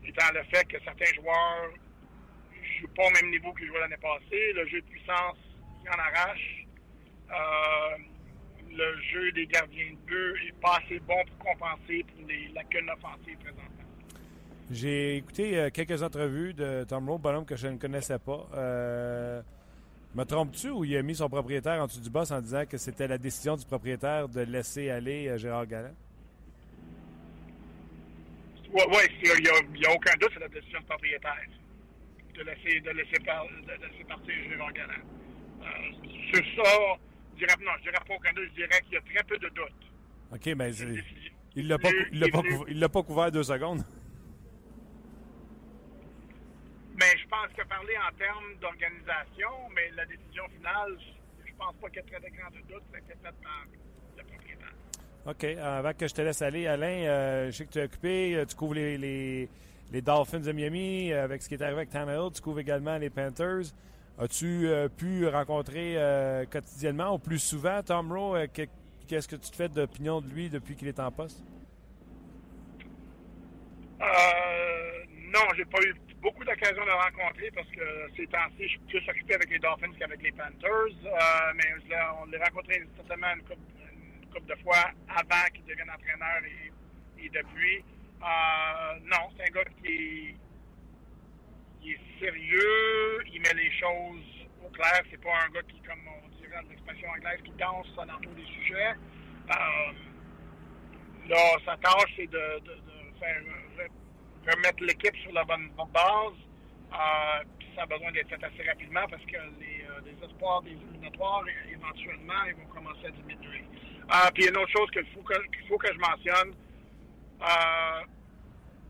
étant le fait que certains joueurs ne jouent pas au même niveau qu'ils jouaient l'année passée. Le jeu de puissance, il en arrache. Le jeu des gardiens de but est pas assez bon pour compenser pour les lacunes offensives présentement.
J'ai écouté euh, quelques entrevues de Tom Rowe, bonhomme que je ne connaissais pas. Euh, me trompes-tu ou il a mis son propriétaire en dessous du boss en disant que c'était la décision du propriétaire de laisser aller euh, Gérard Galland?
Oui, ouais, il n'y a, aucun doute, c'est la décision du propriétaire de laisser, de laisser, par, de laisser partir Gérard Galland. Sur ça, dirais, non, je dirais pas aucun doute, je dirais qu'il y a très peu de doutes.
OK, mais il ne l'a pas, il l'a pas, couvert, pas couvert deux secondes.
Mais je pense que parler en termes d'organisation, mais la décision finale, je pense pas qu'il y ait très de grands doutes, ça a été fait par le propriétaire.
OK. Avant que je te laisse aller, Alain, euh, je sais que tu es occupé, euh, tu couvres les, les, les, Dolphins de Miami euh, avec ce qui est arrivé avec Tannehill, tu couvres également les Panthers. As-tu pu rencontrer quotidiennement ou plus souvent Tom Rowe? Qu'est-ce que tu te fais d'opinion de lui depuis qu'il est en poste?
Euh, non, j'ai pas eu beaucoup d'occasions de le rencontrer parce que ces temps-ci, je suis plus occupé avec les Dolphins qu'avec les Panthers. Euh, mais on l'a rencontré certainement une couple, de fois avant qu'il devienne entraîneur et, depuis. Euh, non, c'est un gars qui est, sérieux, il met les choses au clair. C'est pas un gars qui, comme on dirait dans l'expression anglaise, qui danse dans tous les sujets. Euh, là, sa tâche, c'est de, faire remettre l'équipe sur la bonne base. Euh, ça a besoin d'être fait assez rapidement parce que les, euh, espoirs des éliminatoires, éventuellement, ils vont commencer à diminuer. Euh, puis il y a une autre chose qu'il faut, qu'il faut que je mentionne. Euh,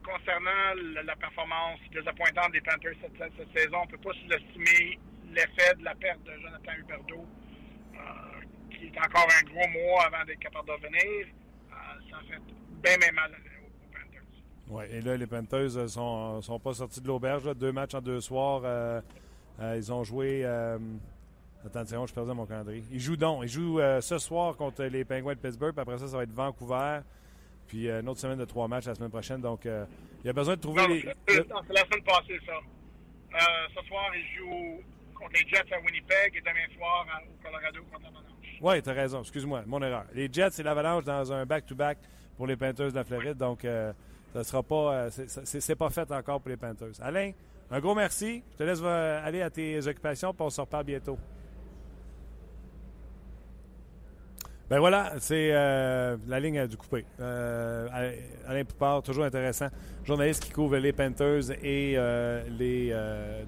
concernant la, performance désappointante des Panthers cette, saison, on ne peut pas sous-estimer l'effet de la perte de Jonathan Huberdeau, qui est encore un gros mois avant d'être capable de revenir. ça fait bien, bien mal
oui, et là, les Panthers ne euh, sont, sont, pas sortis de l'auberge. Deux matchs en deux soirs. Euh, euh, ils ont joué. Attention, je perdais mon calendrier. Ils jouent donc. Ils jouent ce soir contre les Penguins de Pittsburgh. Après ça, ça va être Vancouver. Puis une autre semaine de trois matchs la semaine prochaine. Donc, il y a besoin de trouver les.
C'est la semaine passée, ça. ce soir, ils jouent contre les Jets à Winnipeg et demain soir au Colorado contre l'Avalanche.
Oui, tu as raison. Excuse-moi, mon erreur. Les Jets et l'Avalanche dans un back-to-back pour les Panthers de la Floride. Donc, ça sera pas. Euh, c'est pas fait encore pour les Panthers. Alain, un gros merci. Je te laisse euh, aller à tes occupations, puis on se reparle bientôt. Ben voilà, c'est euh, la ligne du coupé. Alain Poupard, toujours intéressant. Journaliste qui couvre les Panthers et les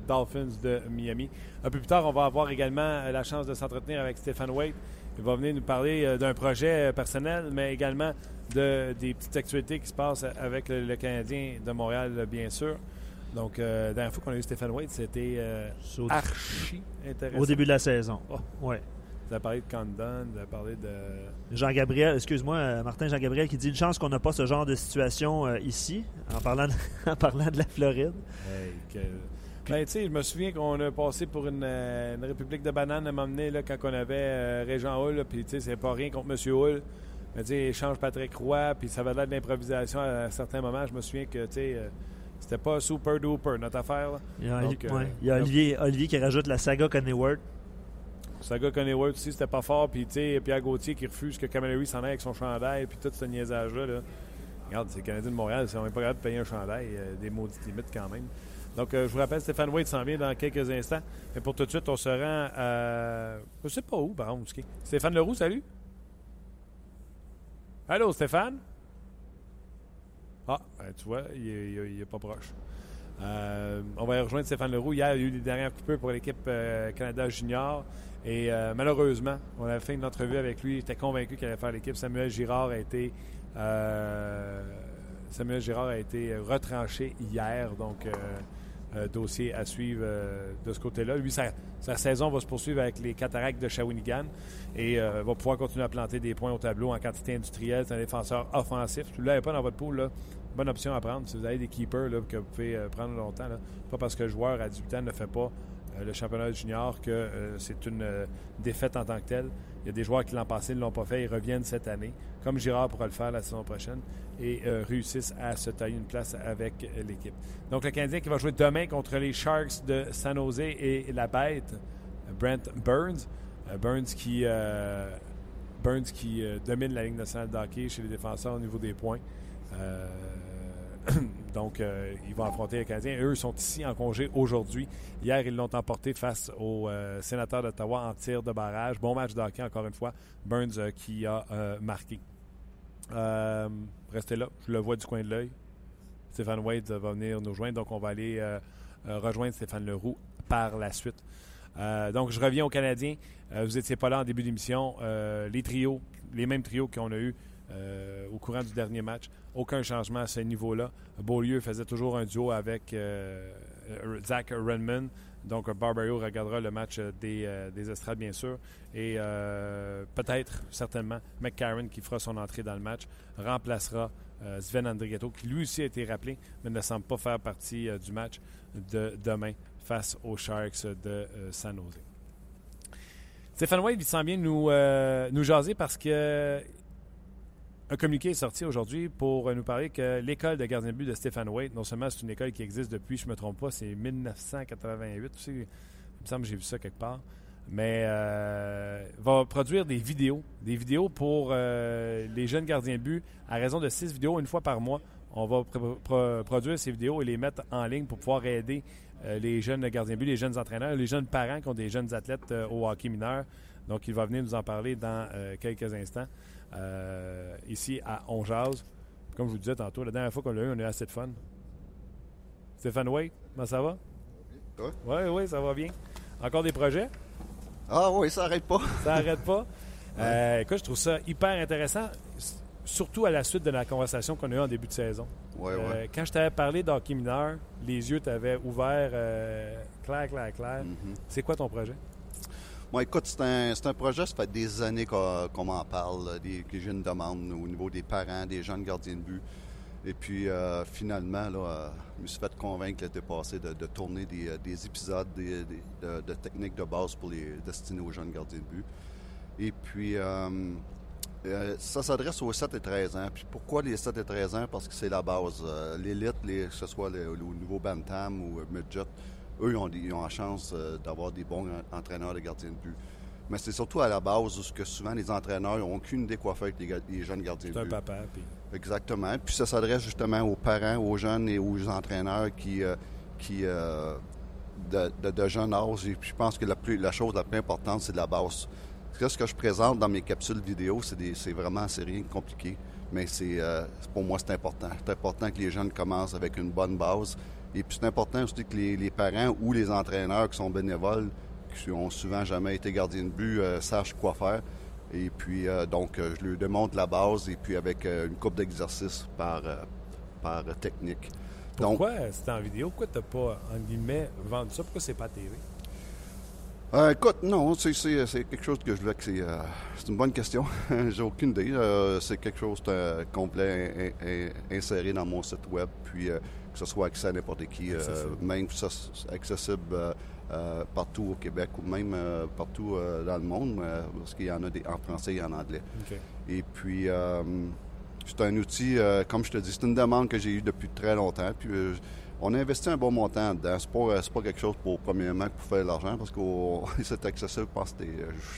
Dolphins de Miami. Un peu plus tard, on va avoir également la chance de s'entretenir avec Stéphane Wade. Il va venir nous parler d'un projet personnel, mais également de, des petites actualités qui se passent avec le, Canadien de Montréal, bien sûr. Donc, euh, la dernière fois qu'on a eu Stéphane White, c'était euh, archi intéressant.
Au début de la saison.
Oh.
Ouais.
Vous avez parlé de Condon, vous avez parlé de.
Jean-Gabriel, excuse-moi, euh, Martin Jean-Gabriel qui dit une chance qu'on n'a pas ce genre de situation ici, en parlant de, en parlant de la Floride.
Hey, ben, tu sais, je me souviens qu'on a passé pour une, république de bananes à m'emmener là, quand on avait Régent Hull, puis tu sais, c'est pas rien contre M. Hull. Mais tu sais, échange Patrick Roy, puis ça va l'air de l'improvisation à, certains moments. Je me souviens que, tu sais, euh, c'était pas super duper notre affaire.
Il y a, euh, Olivier, Olivier, qui rajoute la saga Coneyworth.
Saga Coneyworth aussi, c'était pas fort. Puis, tu sais, Pierre Gauthier qui refuse que Camillery s'en aille avec son chandail, puis tout ce niaisage-là. Là. Regarde, c'est Canadien de Montréal, on n'est pas capable de payer un chandail, euh, des maudites limites quand même. Donc, je vous rappelle, Stéphane Wade s'en vient dans quelques instants. Mais pour tout de suite, on se rend à. Je sais pas où, par contre. Stéphane Leroux, salut. Allô, Stéphane? Ah, ben, tu vois, il n'est pas proche. Euh, on va rejoindre Stéphane Leroux. Hier, il y a eu les dernières coupures pour l'équipe euh, Canada Junior. Et euh, malheureusement, on a fait une entrevue avec lui. Il était convaincu qu'il allait faire l'équipe. Samuel Girard a été Samuel Girard a été retranché hier. Donc, dossier à suivre de ce côté-là. Lui, sa, saison va se poursuivre avec les cataractes de Shawinigan et euh, va pouvoir continuer à planter des points au tableau en quantité industrielle. C'est un défenseur offensif. Si vous ne l'avez pas dans votre pool, bonne option à prendre. Si vous avez des keepers que vous pouvez euh, prendre longtemps, pas parce que le joueur à 18 ans ne fait pas euh, le championnat junior que c'est une défaite en tant que telle. Il y a des joueurs qui l'an passé ne l'ont pas fait. Ils reviennent cette année, comme Girard pourra le faire la saison prochaine, et euh, réussissent à se tailler une place avec euh, l'équipe. Donc, le Canadien qui va jouer demain contre les Sharks de San Jose et la bête, Brent Burns. Euh, Burns qui, euh, Burns qui euh, domine la Ligue nationale de hockey chez les défenseurs au niveau des points. Donc, euh, ils vont affronter les Canadiens. Eux sont ici en congé aujourd'hui. Hier, ils l'ont emporté face aux euh, sénateurs d'Ottawa en tir de barrage. Bon match de hockey, encore une fois. Burns euh, qui a euh, marqué. Restez là, je le vois du coin de l'œil. Stéphane Wade va venir nous rejoindre, donc on va aller rejoindre Stéphane Leroux par la suite. Donc, je reviens aux Canadiens. Vous n'étiez pas là en début d'émission. Les trios, les mêmes trios qu'on a eus euh, au courant du dernier match. Aucun changement à ce niveau-là. Beaulieu faisait toujours un duo avec euh, euh, Zach Renman. Donc, Barbario regardera le match des, euh, des Estrades, bien sûr. Et peut-être, certainement, McCarron, qui fera son entrée dans le match, remplacera Sven Andrigetto, qui lui aussi a été rappelé, mais ne semble pas faire partie du match de demain face aux Sharks de San Jose. Stéphane Wade, il sent bien nous, nous jaser parce que un communiqué est sorti aujourd'hui pour nous parler que l'école de gardien de but de Stéphane Wade, non seulement c'est une école qui existe depuis, je ne me trompe pas, c'est 1988. Tu sais, il me semble que j'ai vu ça quelque part. Mais euh, va produire des vidéos, des vidéos pour euh, les jeunes gardiens de but à raison de six vidéos une fois par mois. On va pro- pro- produire ces vidéos et les mettre en ligne pour pouvoir aider euh, les jeunes gardiens de but, les jeunes entraîneurs, les jeunes parents qui ont des jeunes athlètes au hockey mineur. Donc, il va venir nous en parler dans quelques instants euh, ici à On Jase. Comme je vous disais tantôt, la dernière fois qu'on l'a eu, on a eu assez de fun. Stéphane Way, comment ça va?
Ouais.
Oui, oui, ça va bien. Encore des projets?
Ah oui, ça arrête pas.
Ça n'arrête pas? Euh, écoute, je trouve ça hyper intéressant, surtout à la suite de la conversation qu'on a eue en début de saison.
Ouais,
Euh,
ouais.
quand je t'avais parlé d'hockey mineur, les yeux t'avaient ouvert euh, clair, clair, clair.
Mhm.
C'est quoi ton projet?
Moi, écoute, c'est un, projet, ça fait des années qu'on m'en parle, des, que j'ai une demande au niveau des parents, des jeunes gardiens de but. Et puis, euh, finalement, euh, je me suis fait convaincre l'été passé de, tourner des, euh, des épisodes des- des- de, techniques de base pour les destiner aux jeunes gardiens de but. Et puis, ça s'adresse aux 7 et 13 ans. Puis pourquoi les 7 et 13 ans? Parce que c'est la base. L'élite, que ce soit le, le niveau Bantam ou Midget, eux, ils ont, des- ils ont la chance euh, d'avoir des bons en- entraîneurs de gardiens de but. Mais c'est surtout à la base où ce que souvent les entraîneurs n'ont aucune idée quoi faire avec les, jeunes gardiens
C'est
de
un
but.
papa. Puis...
Exactement. Puis ça s'adresse justement aux parents, aux jeunes et aux entraîneurs qui, euh, qui euh, de, de- de jeune âge. Et puis je pense que la, plus, la chose la plus importante, c'est de la base. Ce que je présente dans mes capsules vidéo, c'est, c'est vraiment c'est rien de compliqué. Mais c'est, euh, pour moi, c'est important. C'est important que les jeunes commencent avec une bonne base. Et puis c'est important aussi que les, les parents ou les entraîneurs qui sont bénévoles, qui ont souvent jamais été gardiens de but, euh, sachent quoi faire. Et puis, euh, donc, euh, je lui démontre la base et puis avec une coupe d'exercices par, par technique.
Pourquoi c'est en vidéo? Pourquoi t'as pas, en guillemets, vendu ça? Pourquoi c'est pas à TV?
Euh, écoute, non, c'est, quelque chose que je voulais que c'est. euh, c'est une bonne question. J'ai aucune idée. Euh, c'est quelque chose de complet in- in- inséré dans mon site web, puis que ce soit accès à n'importe qui, euh,
Accessible.
même ça accessible euh, euh, partout au Québec ou même partout dans le monde, parce qu'il y en a des en français et en anglais. Et puis, c'est un outil, comme je te dis, c'est une demande que j'ai eue depuis très longtemps. Puis, on a investi un bon montant dedans. C'est pas, pas quelque chose pour, premièrement, pour faire de l'argent, parce que c'est accessible, je pense que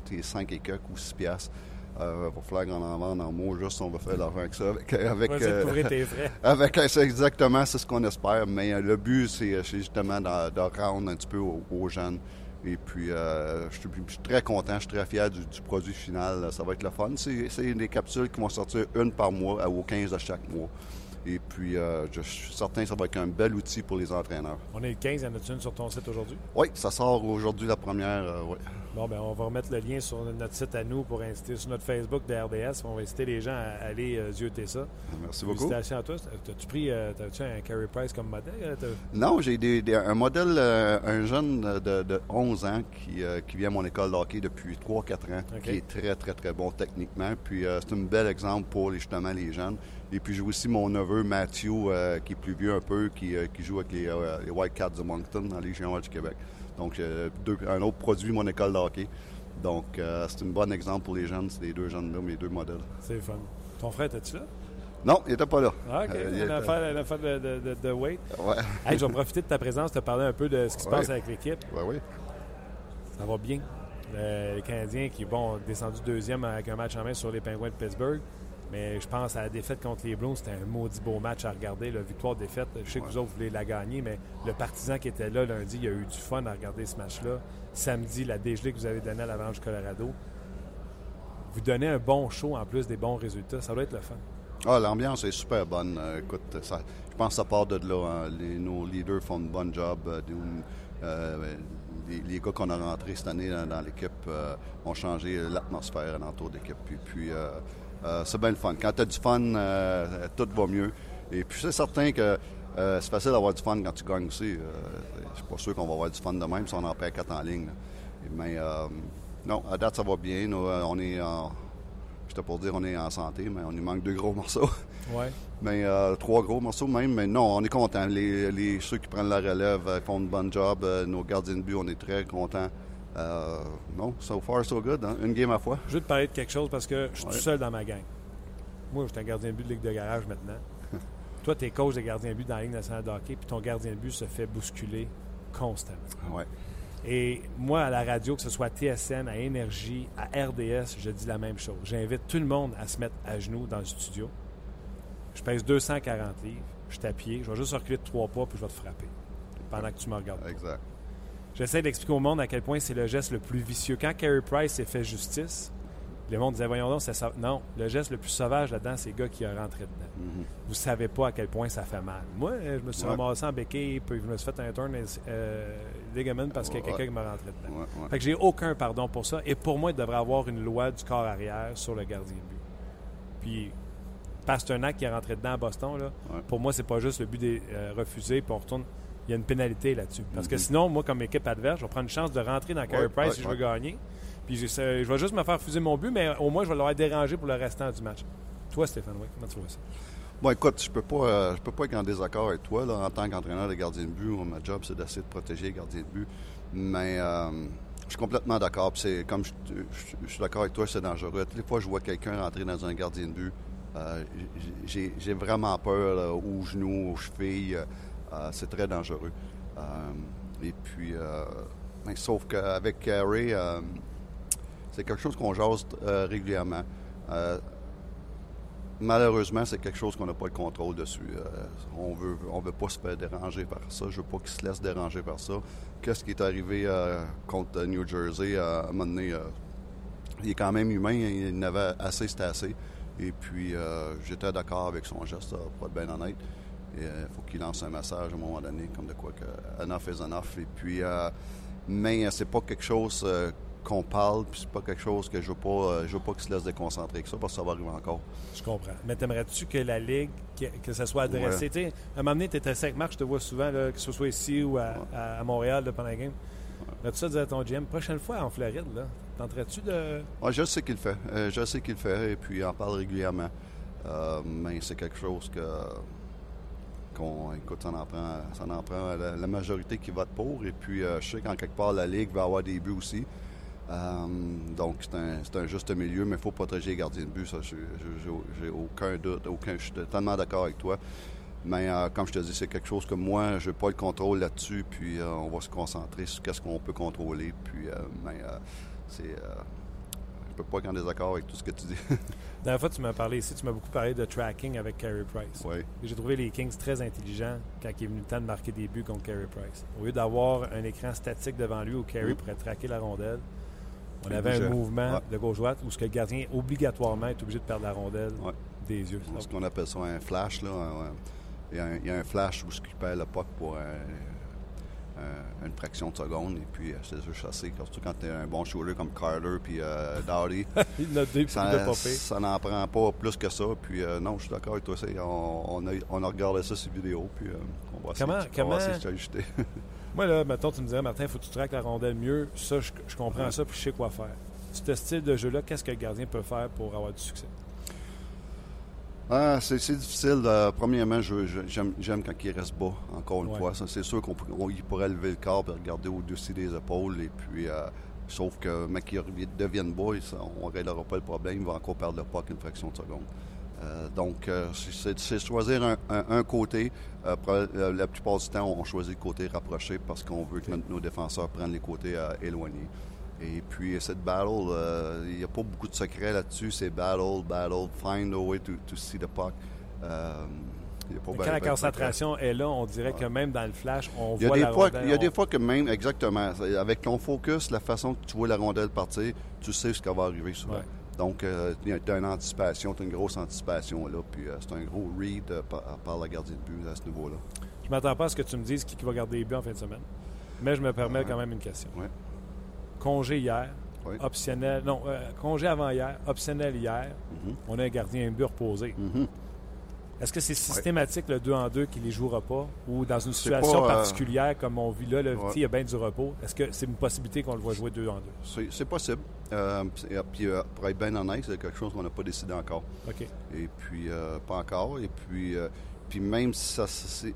c'était euh, 5 et quelques ou 6 piastres. Euh, va falloir qu'on en vende en mots, juste on va faire de l'argent avec ça. Avec, euh,
couvrir tes frais.
avec c'est exactement c'est ce qu'on espère, mais euh, le but c'est justement de, de rendre un petit peu aux, aux jeunes. Et puis euh, je, suis, je suis très content, je suis très fier du, du produit final. Ça va être le fun. C'est des capsules qui vont sortir une par mois, au 15 de chaque mois. Et puis euh, je suis certain que ça va être un bel outil pour les entraîneurs.
On est le 15, y en a-tu une sur ton site aujourd'hui?
Oui, ça sort aujourd'hui la première. euh, ouais.
Bon, ben, on va remettre le lien sur notre site à nous pour inciter sur notre Facebook de RDS. On va inciter les gens à aller euh, zioter ça.
Merci beaucoup.
Félicitations à tous. T'as-tu pris, euh, t'as-tu un Carey Price comme modèle? euh,
Non, j'ai des, des- un modèle, euh, un jeune de, de 11 ans qui, qui vient à mon école de hockey depuis 3-4 ans, qui est très, très, très bon techniquement. Puis c'est un bel exemple pour les- justement les jeunes. Et puis j'ai aussi mon neveu Matthew, euh, qui est plus vieux un peu, qui, qui joue avec les, les White Cats de Moncton dans les Géants du Québec. Donc euh, deux- un autre produit, mon école de hockey. Donc, euh, c'est un bon exemple pour les jeunes. C'est les deux jeunes-là, mes deux modèles.
C'est fun. Ton frère, était-tu là?
Non, il n'était pas là.
Ah, OK.
Euh, il était-
affaire, une affaire de, de, de, de weight.
Ouais.
Hey, je vais profiter de ta présence, te parler un peu de ce qui se
Ouais.
passe avec l'équipe.
Ouais, oui.
Ça va bien. Le- les Canadiens qui bon, descendu deuxième avec un match en main sur les Penguins de Pittsburgh. Mais je pense à la défaite contre les Blues, c'était un maudit beau match à regarder. La victoire-défaite, je sais que vous autres voulez la gagner, mais le partisan qui était là lundi, il a eu du fun à regarder ce match-là. Samedi, la dégelée que vous avez donnée à l'Avalanche du Colorado. Vous donnez un bon show en plus des bons résultats. Ça doit être le fun.
Ah, l'ambiance est super bonne. Euh, écoute, ça, je pense que ça part de là. hein. Les- nos leaders font un bon job. Euh, euh, les, les gars qu'on a rentrés cette année dans, dans l'équipe ont changé l'atmosphère alentour de l'équipe. Puis, puis c'est bien le fun. Quand tu as du fun, euh, tout va mieux. Et puis c'est certain que euh, c'est facile d'avoir du fun quand tu gagnes aussi. Euh, je suis pas sûr qu'on va avoir du fun de même si on en perd quatre en ligne. là. Mais euh, non, à date, ça va bien. Nous, euh, on est en... J'étais pour dire on est en santé, mais on nous manque deux gros morceaux.
Ouais.
Mais euh, trois gros morceaux même, mais non, on est content. Les, les- ceux qui prennent la relève euh, font un bon job. Euh, nos gardiens de but, on est très contents. Euh, non, so far so good. hein. Une game à fois.
Je veux te parler de quelque chose parce que je suis
Ouais.
tout seul dans ma gang. Moi, je suis un gardien de but de Ligue de garage maintenant. Toi, tu es coach de gardien de but dans la Ligue nationale de hockey, puis ton gardien de but se fait bousculer constamment.
Ouais.
Et moi, à la radio, que ce soit à TSN, à Énergie, à RDS, je dis la même chose. J'invite tout le monde à se mettre à genoux dans le studio. Je pèse 240 livres, je suis à pied, je vais juste reculer de trois pas, puis je vais te frapper pendant que tu me regardes.
Exact.
J'essaie d'expliquer au monde à quel point c'est le geste le plus vicieux. Quand Carey Price s'est fait justice, le monde disait Voyons donc, c'est ça. Non, le geste le plus sauvage là-dedans, c'est le gars qui a rentré dedans.
Mhm.
Vous savez pas à quel point ça fait mal. Moi, euh, je me suis
Ouais.
ramassé en béquille, puis je me suis fait un turn euh, ligament parce qu'il y a quelqu'un qui m'a rentré dedans.
Ouais, ouais.
Fait que j'ai aucun pardon pour ça. Et pour moi, il devrait avoir une loi du corps arrière sur le gardien de but. Puis, Pasternak qui est rentré dedans à Boston, là, pour moi, c'est pas juste le but des, euh, refusé, puis on retourne. Il y a une pénalité là-dessus. Parce que
Mhm.
sinon, moi, comme équipe adverse, je vais prendre une chance de rentrer dans Carey
Ouais,
Price
ouais,
si je veux gagner. Puis je vais juste me faire refuser mon but, mais au moins, je vais l'avoir dérangé pour le restant du match. Toi, Stéphane, oui, comment tu vois ça?
Bon, écoute, je peux pas, euh, je peux pas être en désaccord avec toi. Là, en tant qu'entraîneur de gardien de but, ma job, c'est d'essayer de protéger les gardiens de but. Mais euh, je suis complètement d'accord. C'est comme je, je- je suis d'accord avec toi, c'est dangereux. Toutes les fois que je vois quelqu'un rentrer dans un gardien de but, euh, j'ai j'ai vraiment peur là, aux genoux, aux chevilles. Euh, c'est très dangereux. Euh, et puis, euh, mais sauf qu'avec Carey, euh, c'est quelque chose qu'on jase régulièrement. Malheureusement, c'est quelque chose qu'on n'a pas le contrôle dessus. On veut, on veut pas se faire déranger par ça. Je veux pas qu'il se laisse déranger par ça. Qu'est-ce qui est arrivé contre New Jersey à un moment donné, il est quand même humain. Il n'avait assez, c'était assez. Et puis, j'étais d'accord avec son geste, pour être bien honnête. Il faut qu'il lance un message à un moment donné, comme de quoi que enough is enough. Et puis, euh, mais c'est pas quelque chose euh, qu'on parle, puis c'est pas quelque chose que je veux pas, euh, je veux pas qu'il se laisse déconcentrer avec ça, parce que ça va arriver encore.
Je comprends. Mais t'aimerais-tu que la Ligue, que, que ça soit adressé? Tu sais, à un moment donné, tu étais avec Marc, je te vois souvent, là, que ce soit ici ou à, à- à Montréal là, pendant la game. Tu ça dire à ton GM, prochaine fois en Floride, là, tenterais-tu de.
Ouais, je sais qu'il fait. Euh, je sais qu'il fait et puis il en parle régulièrement. Euh, mais c'est quelque chose que qu'on écoute, ça en prend, en prend la, majorité qui vote pour. Et puis euh, je sais qu'en quelque part la Ligue va avoir des buts aussi. Euh, donc c'est un, un juste milieu, mais il faut protéger les gardiens de but. Ça, j'ai, aucun doute, aucun. Je suis totalement d'accord avec toi. Mais euh, comme je te dis, c'est quelque chose que moi, je n'ai pas le contrôle là-dessus. Puis euh, on va se concentrer sur qu'est-ce qu'on peut contrôler. Puis, euh, mais euh, c'est, euh, je peux pas être en désaccord avec tout ce que tu dis.
La dernière fois, tu m'as parlé ici, tu m'as beaucoup parlé de tracking avec Carey Price.
oui.
J'ai trouvé les Kings très intelligents quand il est venu le temps de marquer des buts contre Carey Price. Au lieu d'avoir un écran statique devant lui où Carey
Mm.
pourrait traquer la rondelle, on
Il
avait un mouvement
Ouais.
de gauche-droite où ce que le gardien obligatoirement est obligé de perdre la rondelle
Ouais.
des yeux.
ce qu'on appelle ça un flash. Là, un- il, y a un, il y a un flash où ce qui perd le puck pour un- un- une fraction de seconde. Et puis, euh, c'est eux chasser. Surtout quand tu es un bon shooter comme Carter puis euh, Dowdy.
Il a deux
ça, n'en prend pas plus que ça. Puis, euh, non, je suis d'accord avec toi. c'est- On, on, a, on a regardé ça sur vidéo. Puis, euh, on va essayer,
Comment-
va
comment-
essayer de.
Moi, là, mettons, tu me dirais, Martin, il faut que tu traques la rondelle mieux. Ça, je, je comprends ça, puis je sais quoi faire. Ce style de jeu-là, qu'est-ce que le gardien peut faire pour avoir du succès?
Ah, c'est difficile. Euh, premièrement, j'aime j'aime quand il reste bas, encore une
Ouais.
fois. C'est sûr qu'on pourrait lever le corps et regarder au-dessus des épaules. Et puis, euh, Sauf que, mec, qui devienne ça, on ne réglera pas le problème. Il va encore perdre le puck une fraction de seconde. Euh, donc, c'est choisir un, un- un côté. La plupart du temps, on choisit le côté rapproché parce qu'on veut que nos défenseurs prennent les côtés éloignés. Et puis, cette battle, euh, il n'y a pas beaucoup de secrets là-dessus. C'est battle, battle, find a way to, to see the puck. Euh, y a pas
quand la concentration est là, on dirait que même dans le flash, on voit
des
la
fois,
rondelle,
il y a des fois que même, exactement, avec ton focus, la façon que tu vois la rondelle partir, tu sais ce qui va arriver souvent.
Ouais.
Donc, euh, tu as une anticipation, tu as une grosse anticipation là, puis euh, c'est un gros read euh, par, par la gardien de but à ce niveau-là.
Je m'attends pas à ce que tu me dises qui qui va garder les buts en fin de semaine. Mais je me permets quand même une question.
Ouais.
Congé hier,
Oui.
optionnel. Non, euh, congé avant hier, optionnel hier.
Mhm.
On a un gardien un but reposé.
Mhm.
Est-ce que c'est systématique le 2 en 2 qui ne les jouera pas? Ou dans une situation
pas, euh,
particulière comme on vit là, le
Ouais.
il y a bien du repos? Est-ce que c'est une possibilité qu'on le voit jouer 2 en 2?
C'est possible. Euh, puis, euh, pour être bien honnête, c'est quelque chose qu'on n'a pas décidé encore.
OK.
Et puis, euh, pas encore. Et puis, puis même si ça,